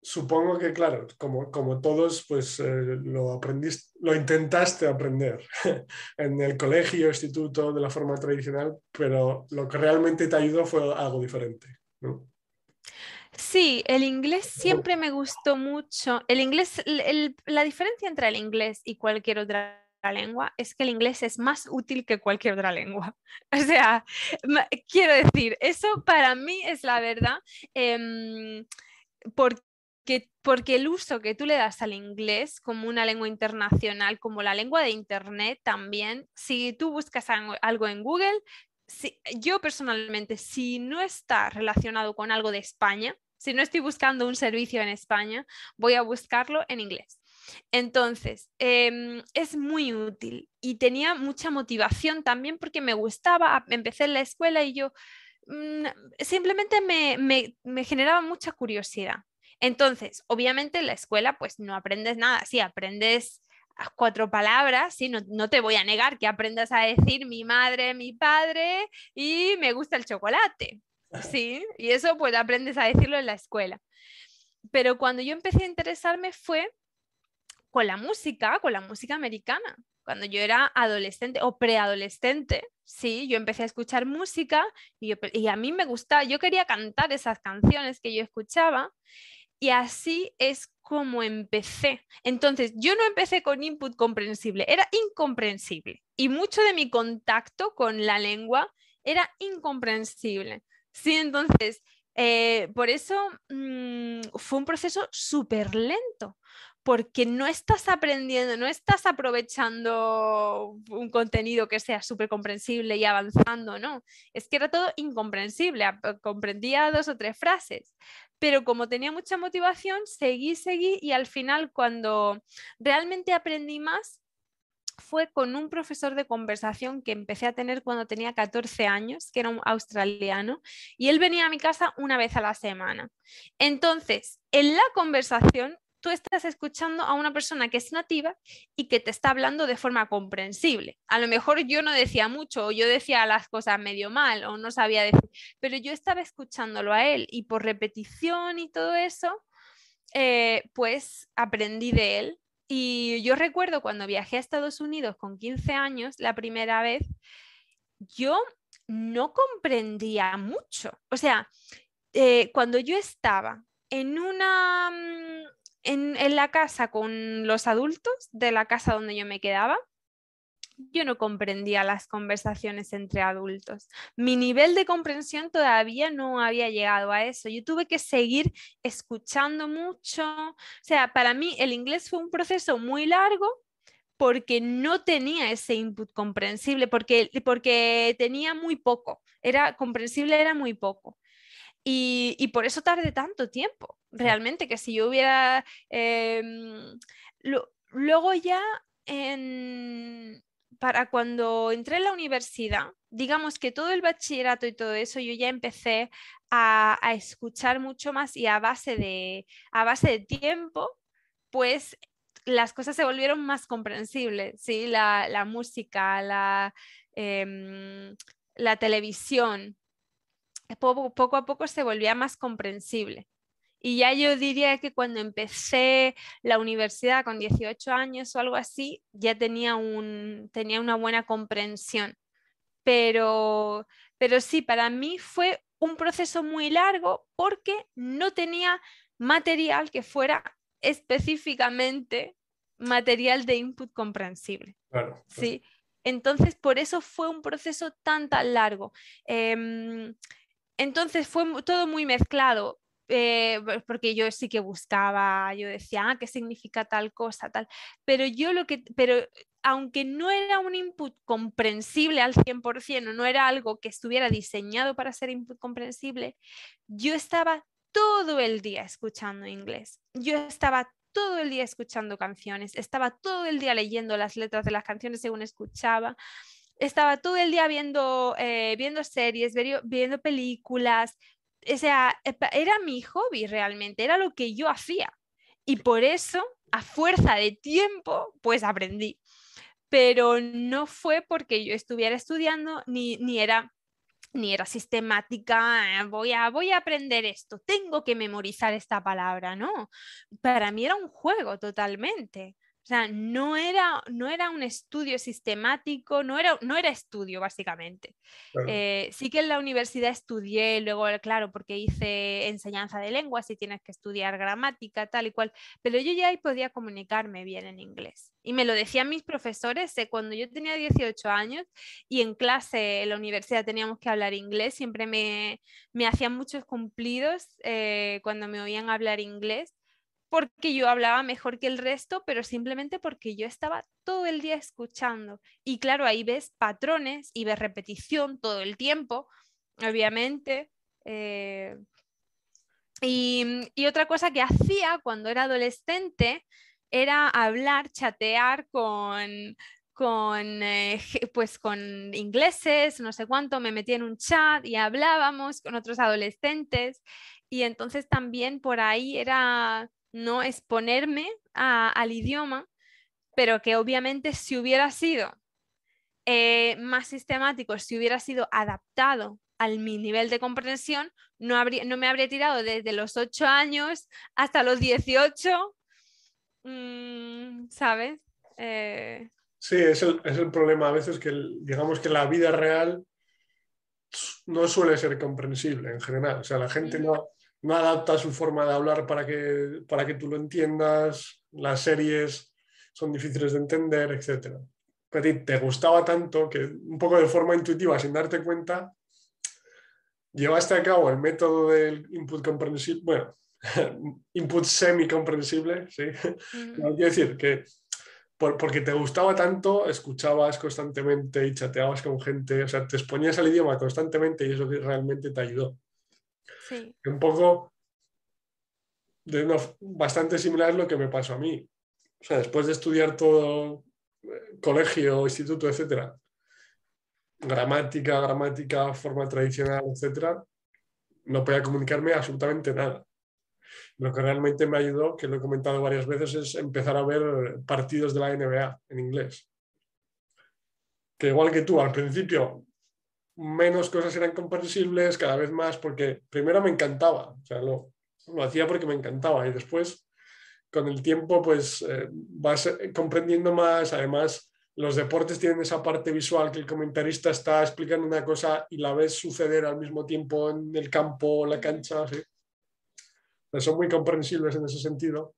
Supongo que, claro, como, como todos, pues eh, lo aprendiste, lo intentaste aprender en el colegio, instituto, de la forma tradicional, pero lo que realmente te ayudó fue algo diferente, ¿no? Sí, el inglés siempre me gustó mucho. El inglés, la diferencia entre el inglés y cualquier otra lengua es que el inglés es más útil que cualquier otra lengua. O sea, quiero decir, eso para mí es la verdad, em, porque, porque el uso que tú le das al inglés como una lengua internacional, como la lengua de Internet también, si tú buscas algo en Google, yo personalmente, si no está relacionado con algo de España, si no estoy buscando un servicio en España, voy a buscarlo en inglés. Entonces, em, es muy útil y tenía mucha motivación también porque me gustaba, empecé en la escuela y yo mm, simplemente me, me, generaba mucha curiosidad. Entonces, obviamente en la escuela pues no aprendes nada, sí, aprendes cuatro palabras, sí, no, no, te voy a negar que aprendas a decir mi madre, mi padre y me gusta el chocolate, sí, y eso pues aprendes a decirlo en la escuela. Pero cuando yo empecé a interesarme fue con la música, con la música americana. Cuando yo era adolescente o preadolescente, sí, yo empecé a escuchar música y, a mí me gustaba, yo quería cantar esas canciones que yo escuchaba y así es como empecé. Entonces, yo no empecé con input comprensible, era incomprensible. Y mucho de mi contacto con la lengua era incomprensible. Sí, entonces, eh, por eso mm, fue un proceso súper lento, porque no estás aprendiendo, no estás aprovechando un contenido que sea súper comprensible y avanzando, no. Es que era todo incomprensible, comprendía dos o tres frases, pero como tenía mucha motivación, seguí, seguí y al final cuando realmente aprendí más fue con un profesor de conversación que empecé a tener cuando tenía 14 años, que era un australiano, y él venía a mi casa una vez a la semana. Entonces, en la conversación tú estás escuchando a una persona que es nativa y que te está hablando de forma comprensible. A lo mejor yo no decía mucho o yo decía las cosas medio mal o no sabía decir, pero yo estaba escuchándolo a él y por repetición y todo eso, eh, pues aprendí de él. Y yo recuerdo cuando viajé a Estados Unidos con 15 años, la primera vez, yo no comprendía mucho. O sea, eh, cuando yo estaba en una en, la casa con los adultos de la casa donde yo me quedaba, yo no comprendía las conversaciones entre adultos. Mi nivel de comprensión todavía no había llegado a eso. Yo tuve que seguir escuchando mucho. O sea, para mí el inglés fue un proceso muy largo porque no tenía ese input comprensible, porque, porque tenía muy poco. Era comprensible, era muy poco. Y, por eso tardé tanto tiempo, realmente, que si yo hubiera... Em, luego ya, para cuando entré en la universidad, digamos que todo el bachillerato y todo eso, yo ya empecé a, escuchar mucho más y a base de, a base de tiempo, pues las cosas se volvieron más comprensibles, ¿sí? La, música, la, em, la televisión, poco, a poco se volvía más comprensible. Y ya yo diría que cuando empecé la universidad con 18 años o algo así, ya tenía, un, tenía una buena comprensión. Pero, pero sí, para mí fue un proceso muy largo porque no tenía material que fuera específicamente material de input comprensible. Sí. Entonces, por eso fue un proceso tan, tan largo. Em, entonces, fue todo muy mezclado. Eh, porque yo sí que buscaba, yo decía, ah, ¿qué significa tal cosa, tal? Pero yo lo que, pero aunque no era un input comprensible al 100%, no era algo que estuviera diseñado para ser input comprensible, yo estaba todo el día escuchando inglés. Yo estaba todo el día escuchando canciones, estaba todo el día leyendo las letras de las canciones según escuchaba, estaba todo el día viendo, eh, viendo series, viendo películas. O sea, era mi hobby realmente, era lo que yo hacía. Y por eso, a fuerza de tiempo, pues aprendí. Pero no fue porque yo estuviera estudiando ni, ni era ni era sistemática, eh, voy a, voy a aprender esto, tengo que memorizar esta palabra, no. Para mí era un juego totalmente. O sea, no era, no era un estudio sistemático, no era, no era estudio básicamente. Eh, sí que en la universidad estudié, luego, claro, porque hice enseñanza de lenguas y tienes que estudiar gramática, tal y cual, pero yo ya ahí podía comunicarme bien en inglés. Y me lo decían mis profesores eh, cuando yo tenía 18 años y en clase en la universidad teníamos que hablar inglés, siempre me, me hacían muchos cumplidos eh, cuando me oían hablar inglés porque yo hablaba mejor que el resto, pero simplemente porque yo estaba todo el día escuchando. Y claro, ahí ves patrones y ves repetición todo el tiempo, obviamente. Eh, y, otra cosa que hacía cuando era adolescente era hablar, chatear con, con, eh, pues con ingleses, no sé cuánto, me metía en un chat y hablábamos con otros adolescentes y entonces también por ahí era no exponerme al idioma, pero que obviamente si hubiera sido eh, más sistemático, si hubiera sido adaptado al mi nivel de comprensión, no, habría, no me habría tirado desde los 8 años hasta los 18, mm, ¿sabes? Eh, sí, es el, problema a veces que digamos que la vida real no suele ser comprensible en general. O sea, la gente no, no adapta su forma de hablar para que, para que tú lo entiendas, las series son difíciles de entender, etc. Pero te gustaba tanto que un poco de forma intuitiva, sin darte cuenta, llevaste a cabo el método del input comprensible, bueno, input semi-comprensible, ¿sí? quiero decir que porque te gustaba tanto, escuchabas constantemente y chateabas con gente, o sea, te exponías al idioma constantemente y eso realmente te ayudó. Un poco bastante similar lo que me pasó a mí. O sea, después de estudiar todo, eh, colegio, instituto, etcétera, gramática, gramática, forma tradicional, etcétera, no podía comunicarme absolutamente nada. Lo que realmente me ayudó, que lo he comentado varias veces, es empezar a ver partidos de la NBA en inglés. Que igual que tú, al principio menos cosas eran comprensibles, cada vez más, porque primero me encantaba, o sea, lo, lo hacía porque me encantaba y después con el tiempo pues eh, vas eh, comprendiendo más, además los deportes tienen esa parte visual que el comentarista está explicando una cosa y la ves suceder al mismo tiempo en el campo, la cancha, ¿sí? son muy comprensibles en ese sentido.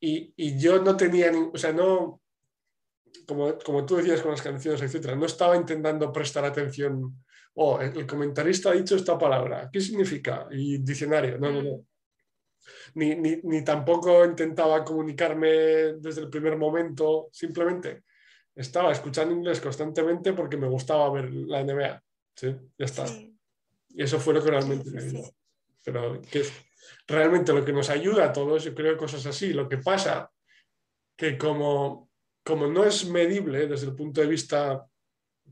Y, y yo no tenía, o sea, no, como, como tú decías con las canciones, etcétera, no estaba intentando prestar atención. Oh, el comentarista ha dicho esta palabra, ¿qué significa? Y diccionario, no, no, no. Mm. Ni, ni, ni, tampoco intentaba comunicarme desde el primer momento, simplemente estaba escuchando inglés constantemente porque me gustaba ver la NBA. ¿sí? Ya está. Y eso fue lo que realmente me ayudó. Pero que realmente lo que nos ayuda a todos, yo creo cosas así. Lo que pasa que como como no es medible desde el punto de vista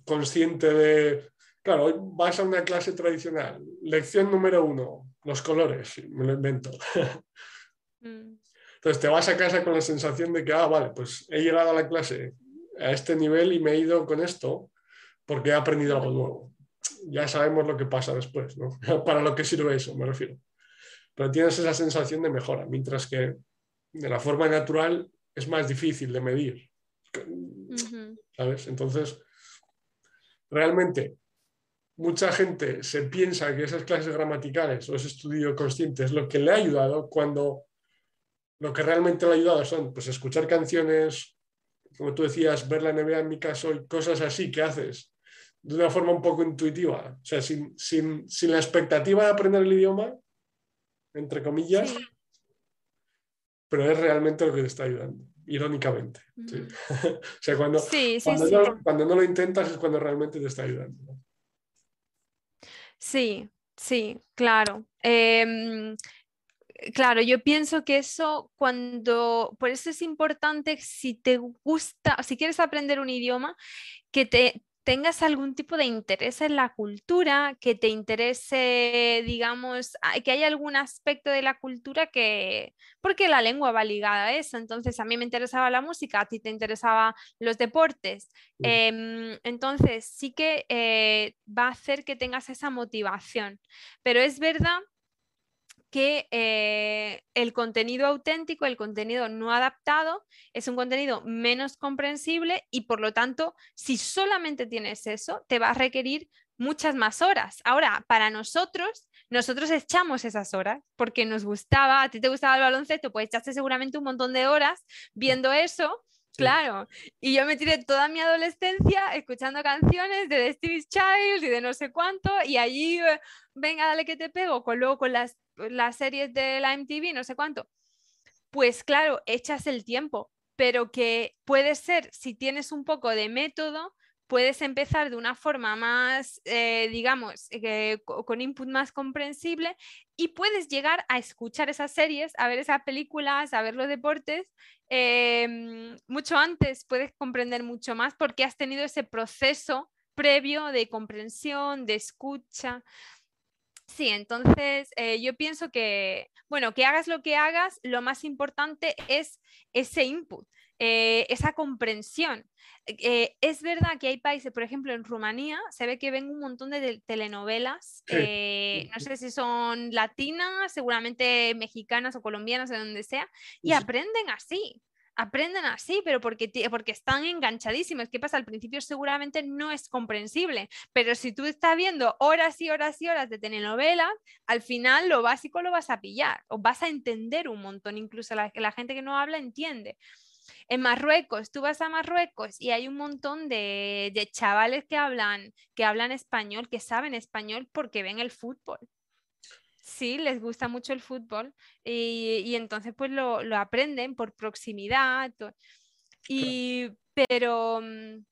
consciente de, claro, vas a una clase tradicional, lección número uno, los colores, me lo invento. Mm. Entonces te vas a casa con la sensación de que, ah, vale, pues he llegado a la clase a este nivel y me he ido con esto porque he aprendido algo nuevo. Ya sabemos lo que pasa después, ¿no? Para lo que sirve eso, me refiero. Pero tienes esa sensación de mejora, mientras que de la forma natural es más difícil de medir. ¿Sabes? Entonces, realmente, mucha gente se piensa que esas clases gramaticales o ese estudio consciente es lo que le ha ayudado cuando lo que realmente le ha ayudado son pues, escuchar canciones, como tú decías, ver la NBA en mi caso y cosas así que haces de una forma un poco intuitiva, o sea, sin, la expectativa de aprender el idioma, entre comillas, pero es realmente lo que te está ayudando, irónicamente. o sea, cuando, cuando, no, lo intentas es cuando realmente te está ayudando. Sí, sí, claro. Em, claro, yo pienso que eso cuando, por eso es importante si te gusta, si quieres aprender un idioma, que te, tengas algún tipo de interés en la cultura, que te interese, digamos, que haya algún aspecto de la cultura que, porque la lengua va ligada a eso, entonces a mí me interesaba la música, a ti te interesaba los deportes, em, entonces sí que eh, va a hacer que tengas esa motivación, pero es verdad que eh, el contenido auténtico, el contenido no adaptado, es un contenido menos comprensible y por lo tanto, si solamente tienes eso, te va a requerir muchas más horas. Ahora, para nosotros, nosotros echamos esas horas porque nos gustaba, a ti te gustaba el baloncesto, pues echaste seguramente un montón de horas viendo eso Claro, y yo me tiré toda mi adolescencia escuchando canciones de Destiny's Child y de no sé cuánto, y allí, eh, venga, dale que te pego, con luego con las, las series de la MTV, no sé cuánto. Pues claro, echas el tiempo, pero que puede ser, si tienes un poco de método, puedes empezar de una forma más, eh, digamos, eh, con input más comprensible y puedes llegar a escuchar esas series, a ver esas películas, a ver los deportes em, mucho antes, puedes comprender mucho más porque has tenido ese proceso previo de comprensión, de escucha. Sí, entonces eh, yo pienso que, bueno, que hagas lo que hagas, lo más importante es ese input. Eh, esa comprensión. Eh, es verdad que hay países, por ejemplo, en Rumanía se ve que ven un montón de telenovelas, no sé si son latinas, seguramente mexicanas o colombianas, de donde sea, y aprenden así aprenden así, pero porque, porque están enganchadísimos. ¿Qué pasa? Al principio seguramente no es comprensible, pero si tú estás viendo horas y horas y horas de telenovela, al final lo básico lo vas a pillar o vas a entender un montón, incluso la, la gente que no habla entiende. En Marruecos, tú vas a Marruecos y hay un montón de, chavales que hablan, que hablan español, que saben español porque ven el fútbol. Sí, les gusta mucho el fútbol y, entonces pues lo, aprenden por proximidad. Y, pero, mm,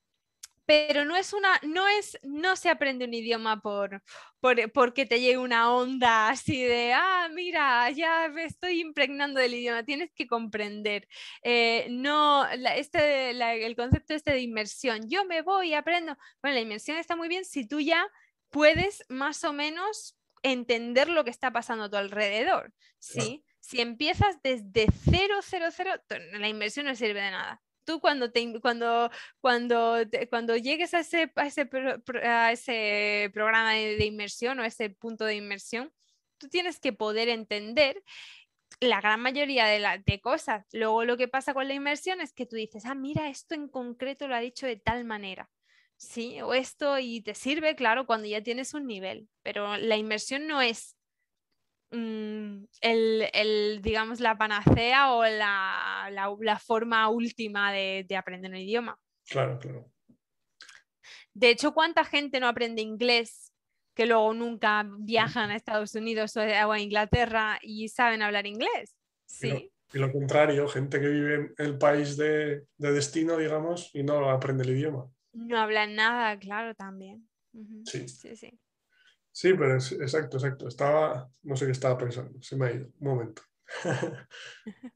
pero no es una, no es, no se aprende un idioma por, por porque te llegue una onda así de, ah, mira, ya me estoy impregnando del idioma, tienes que comprender. Eh, no, este, el concepto este de inmersión, yo me voy y aprendo. Bueno, la inmersión está muy bien si tú ya puedes más o menos entender lo que está pasando a tu alrededor, ¿sí? Si empiezas desde cero, cero, cero, la inmersión no sirve de nada tú cuando, te, cuando, cuando, cuando llegues a ese, a ese, a ese programa de, inmersión o ese punto de inmersión, tú tienes que poder entender la gran mayoría de, la, de cosas. Luego lo que pasa con la inmersión es que tú dices, ah, mira, esto en concreto lo ha dicho de tal manera. Sí, o esto y te sirve, claro, cuando ya tienes un nivel, pero la inmersión no es Mm, el, digamos, la panacea o la, forma última de, aprender un idioma. Claro, claro. De hecho, ¿cuánta gente no aprende inglés que luego nunca viajan a Estados Unidos o a Inglaterra y saben hablar inglés? Sí. Y lo, contrario, gente que vive en el país de, destino, digamos, y no aprende el idioma. No hablan nada, claro, también. sí. sí, sí. Sí, pero es, exacto, exacto. Estaba, no sé qué estaba pensando, se me ha ido. Un momento.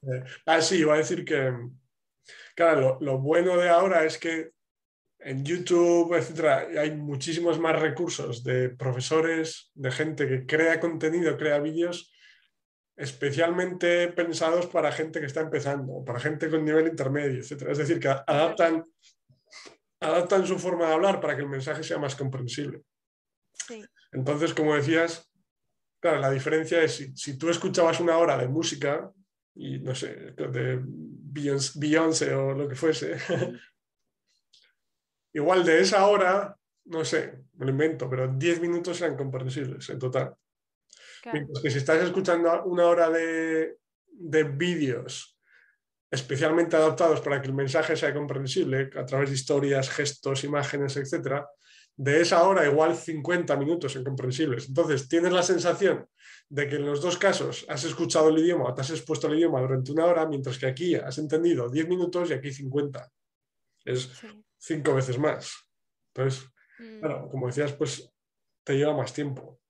Eh, ah, sí, iba a decir que, claro, lo, bueno de ahora es que en YouTube, etcétera, hay muchísimos más recursos de profesores, de gente que crea contenido, crea vídeos especialmente pensados para gente que está empezando, para gente con nivel intermedio, etcétera. Es decir, que adaptan, adaptan su forma de hablar para que el mensaje sea más comprensible. Sí. Entonces, como decías, claro, la diferencia es si, tú escuchabas una hora de música y no sé, de Beyoncé o lo que fuese, igual de esa hora no sé, me lo invento, pero 10 minutos sean comprensibles en total. Mientras que si estás escuchando una hora de, de vídeos especialmente adaptados para que el mensaje sea comprensible a través de historias, gestos, imágenes, etc., de esa hora igual 50 minutos son comprensibles. Entonces, tienes la sensación de que en los dos casos has escuchado el idioma o te has expuesto el idioma durante una hora, mientras que aquí has entendido 10 minutos y aquí 50. Es cinco veces más. Entonces, mm. como decías, pues te lleva más tiempo.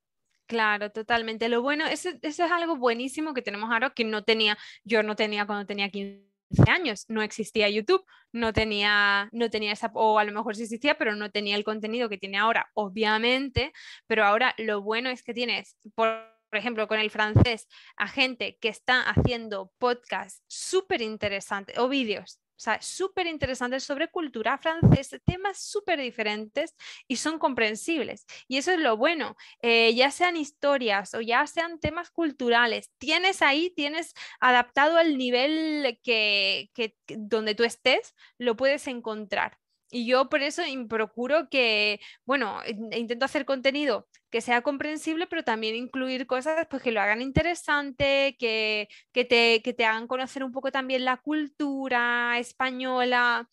Claro, totalmente. Lo bueno, eso, es algo buenísimo que tenemos ahora que no tenía, yo no tenía cuando tenía 15 años, no existía YouTube, no tenía, no tenía esa, o a lo mejor sí existía, pero no tenía el contenido que tiene ahora, obviamente, pero ahora lo bueno es que tienes, por por ejemplo, con el francés, a gente que está haciendo podcasts súper interesantes o vídeos o sea, súper interesantes sobre cultura francesa, temas súper diferentes y son comprensibles. Y eso es lo bueno, eh, ya sean historias o ya sean temas culturales, tienes ahí, tienes adaptado al nivel que, que donde tú estés, lo puedes encontrar. Y yo por eso procuro que, bueno, intento hacer contenido que sea comprensible, pero también incluir cosas pues, que lo hagan interesante, que, que, te, que te hagan conocer un poco también la cultura española,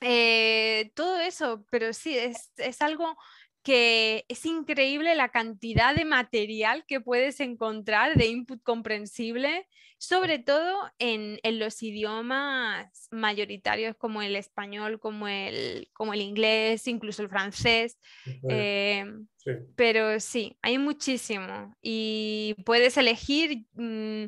eh, todo eso, pero sí, es, es algo que es increíble la cantidad de material que puedes encontrar de input comprensible, sobre todo en, los idiomas mayoritarios como el español, como el, como el inglés, incluso el francés. Eh, pero sí, hay muchísimo y puedes elegir... Mm,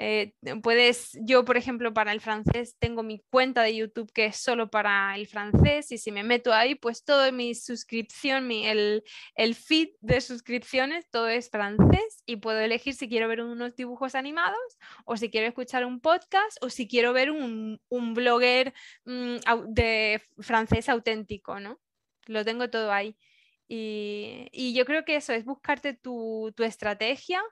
eh, puedes, yo por ejemplo para el francés tengo mi cuenta de YouTube que es solo para el francés y si me meto ahí pues todo mi suscripción, mi, el, el feed de suscripciones, todo es francés y puedo elegir si quiero ver unos dibujos animados o si quiero escuchar un podcast o si quiero ver un, un blogger mm, de francés auténtico, ¿no? Lo tengo todo ahí. Y, y, yo creo que eso es buscarte tu, tu estrategia,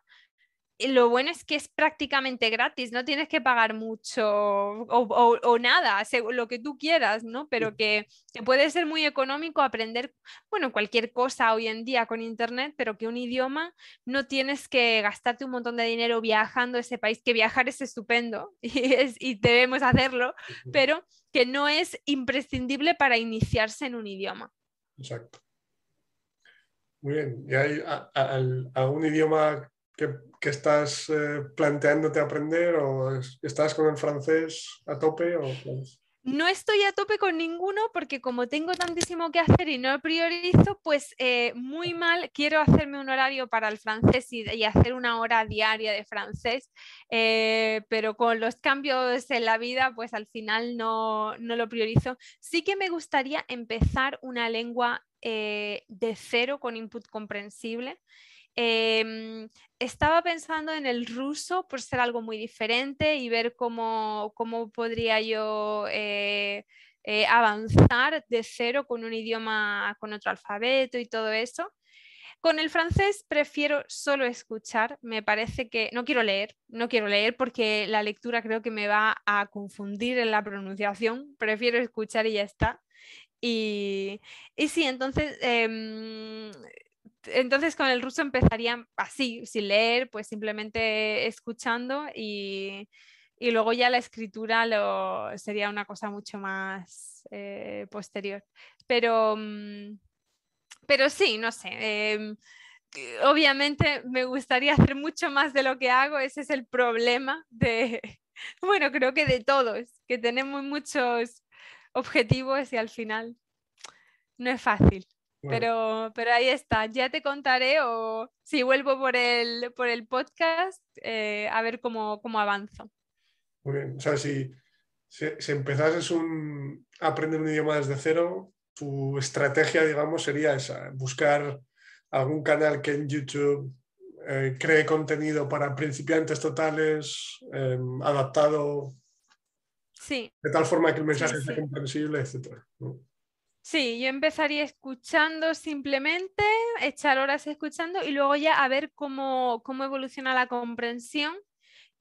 lo bueno es que es prácticamente gratis, no tienes que pagar mucho o, nada, lo que tú quieras, ¿no? Pero que, puede ser muy económico aprender, bueno, cualquier cosa hoy en día con Internet, pero que un idioma no tienes que gastarte un montón de dinero viajando a ese país, que viajar es estupendo y, y debemos hacerlo, pero que no es imprescindible para iniciarse en un idioma. Exacto. Muy bien. ¿Y hay algún idioma que, estás eh, planteándote aprender o estás con el francés a tope? O, No estoy a tope con ninguno porque como tengo tantísimo que hacer y no priorizo, pues eh, muy mal quiero hacerme un horario para el francés y, hacer una hora diaria de francés, eh, pero con los cambios en la vida, pues al final no, no lo priorizo. Sí que me gustaría empezar una lengua de cero con input comprensible. Em, estaba pensando en el ruso por ser algo muy diferente y ver cómo, cómo podría yo eh, eh, avanzar de cero con un idioma, con otro alfabeto y todo eso. Con el francés prefiero solo escuchar, me parece que no quiero leer, no quiero leer porque la lectura creo que me va a confundir en la pronunciación, prefiero escuchar y ya está. Y, y sí, entonces em, entonces con el ruso empezaría así, sin leer, pues simplemente escuchando y, luego ya la escritura lo, sería una cosa mucho más eh, posterior. Pero, mm, pero sí, no sé. Em, obviamente me gustaría hacer mucho más de lo que hago, ese es el problema de, bueno, creo que de todos, que tenemos muchos objetivos y al final no es fácil. Pero, pero ahí está, ya te contaré o si vuelvo por el, por el podcast eh, a ver cómo, cómo, avanzo. Muy bien, o sea, si, si, empezases un, a aprender un idioma desde cero, tu estrategia, digamos, sería esa, buscar algún canal que en YouTube eh, cree contenido para principiantes totales, em, adaptado sí. de tal forma que el mensaje sea comprensible, etc. Sí, yo empezaría escuchando simplemente, echar horas escuchando y luego ya a ver cómo, evoluciona la comprensión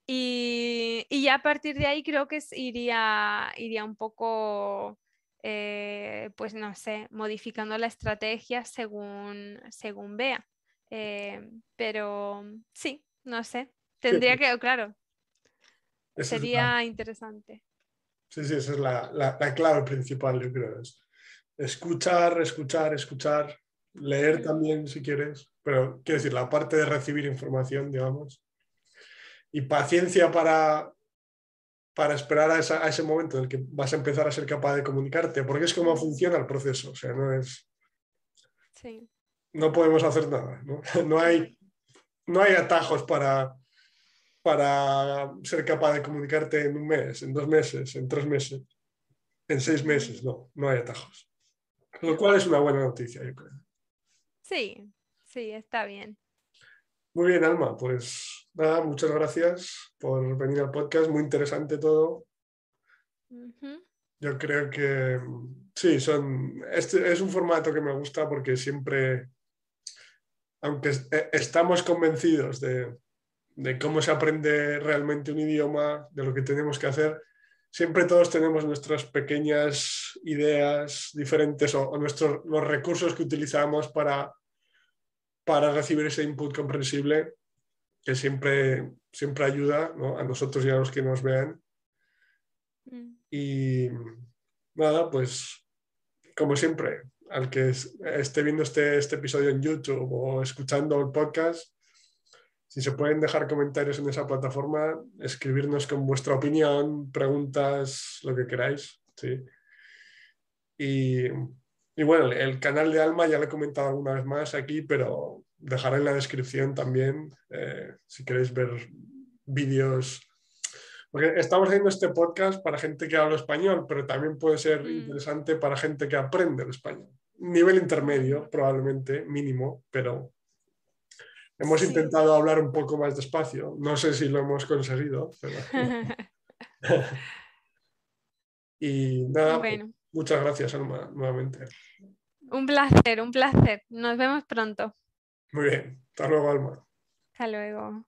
y, ya a partir de ahí creo que iría, iría un poco eh, pues no sé, modificando la estrategia según, según vea. Eh, pero sí, no sé, tendría que, claro, sería interesante. Sí, sí, esa es la, clave principal, yo creo. Es escuchar, escuchar, escuchar, leer también si quieres, pero quiero decir, la parte de recibir información, digamos, y paciencia para, para esperar a, ese momento en el que vas a empezar a ser capaz de comunicarte, porque es como funciona el proceso, o sea, no es... Sí. No podemos hacer nada, ¿no? No hay, no hay atajos para, para ser capaz de comunicarte en un mes, en dos meses, en tres meses, en seis meses, no, no hay atajos. Lo cual es una buena noticia, yo creo. Sí, sí, está bien. Muy bien, Alma, pues nada, muchas gracias por venir al podcast, muy interesante todo. Yo creo que sí, son, este es un formato que me gusta porque siempre, aunque e, estamos convencidos de, cómo se aprende realmente un idioma, de lo que tenemos que hacer, siempre todos tenemos nuestras pequeñas ideas diferentes o, nuestros, los recursos que utilizamos para para recibir ese input comprensible que siempre, siempre ayuda a nosotros y a los que nos vean. Mm. Y nada, pues como siempre, al que esté viendo este, este episodio en YouTube o escuchando el podcast, si se pueden dejar comentarios en esa plataforma, escribirnos con vuestra opinión, preguntas, lo que queráis. ¿sí? Y y bueno, el canal de Alma ya lo he comentado alguna vez más aquí, pero dejaré en la descripción también eh, si queréis ver vídeos. Porque estamos haciendo este podcast para gente que habla español, pero también puede ser mm. interesante para gente que aprende el español. Nivel intermedio, probablemente, mínimo, pero hemos intentado hablar un poco más despacio. No sé si lo hemos conseguido. y nada, bueno. Muchas gracias, Alma, nuevamente. Un placer, un placer. Nos vemos pronto. Muy bien. Hasta luego, Alma. Hasta luego.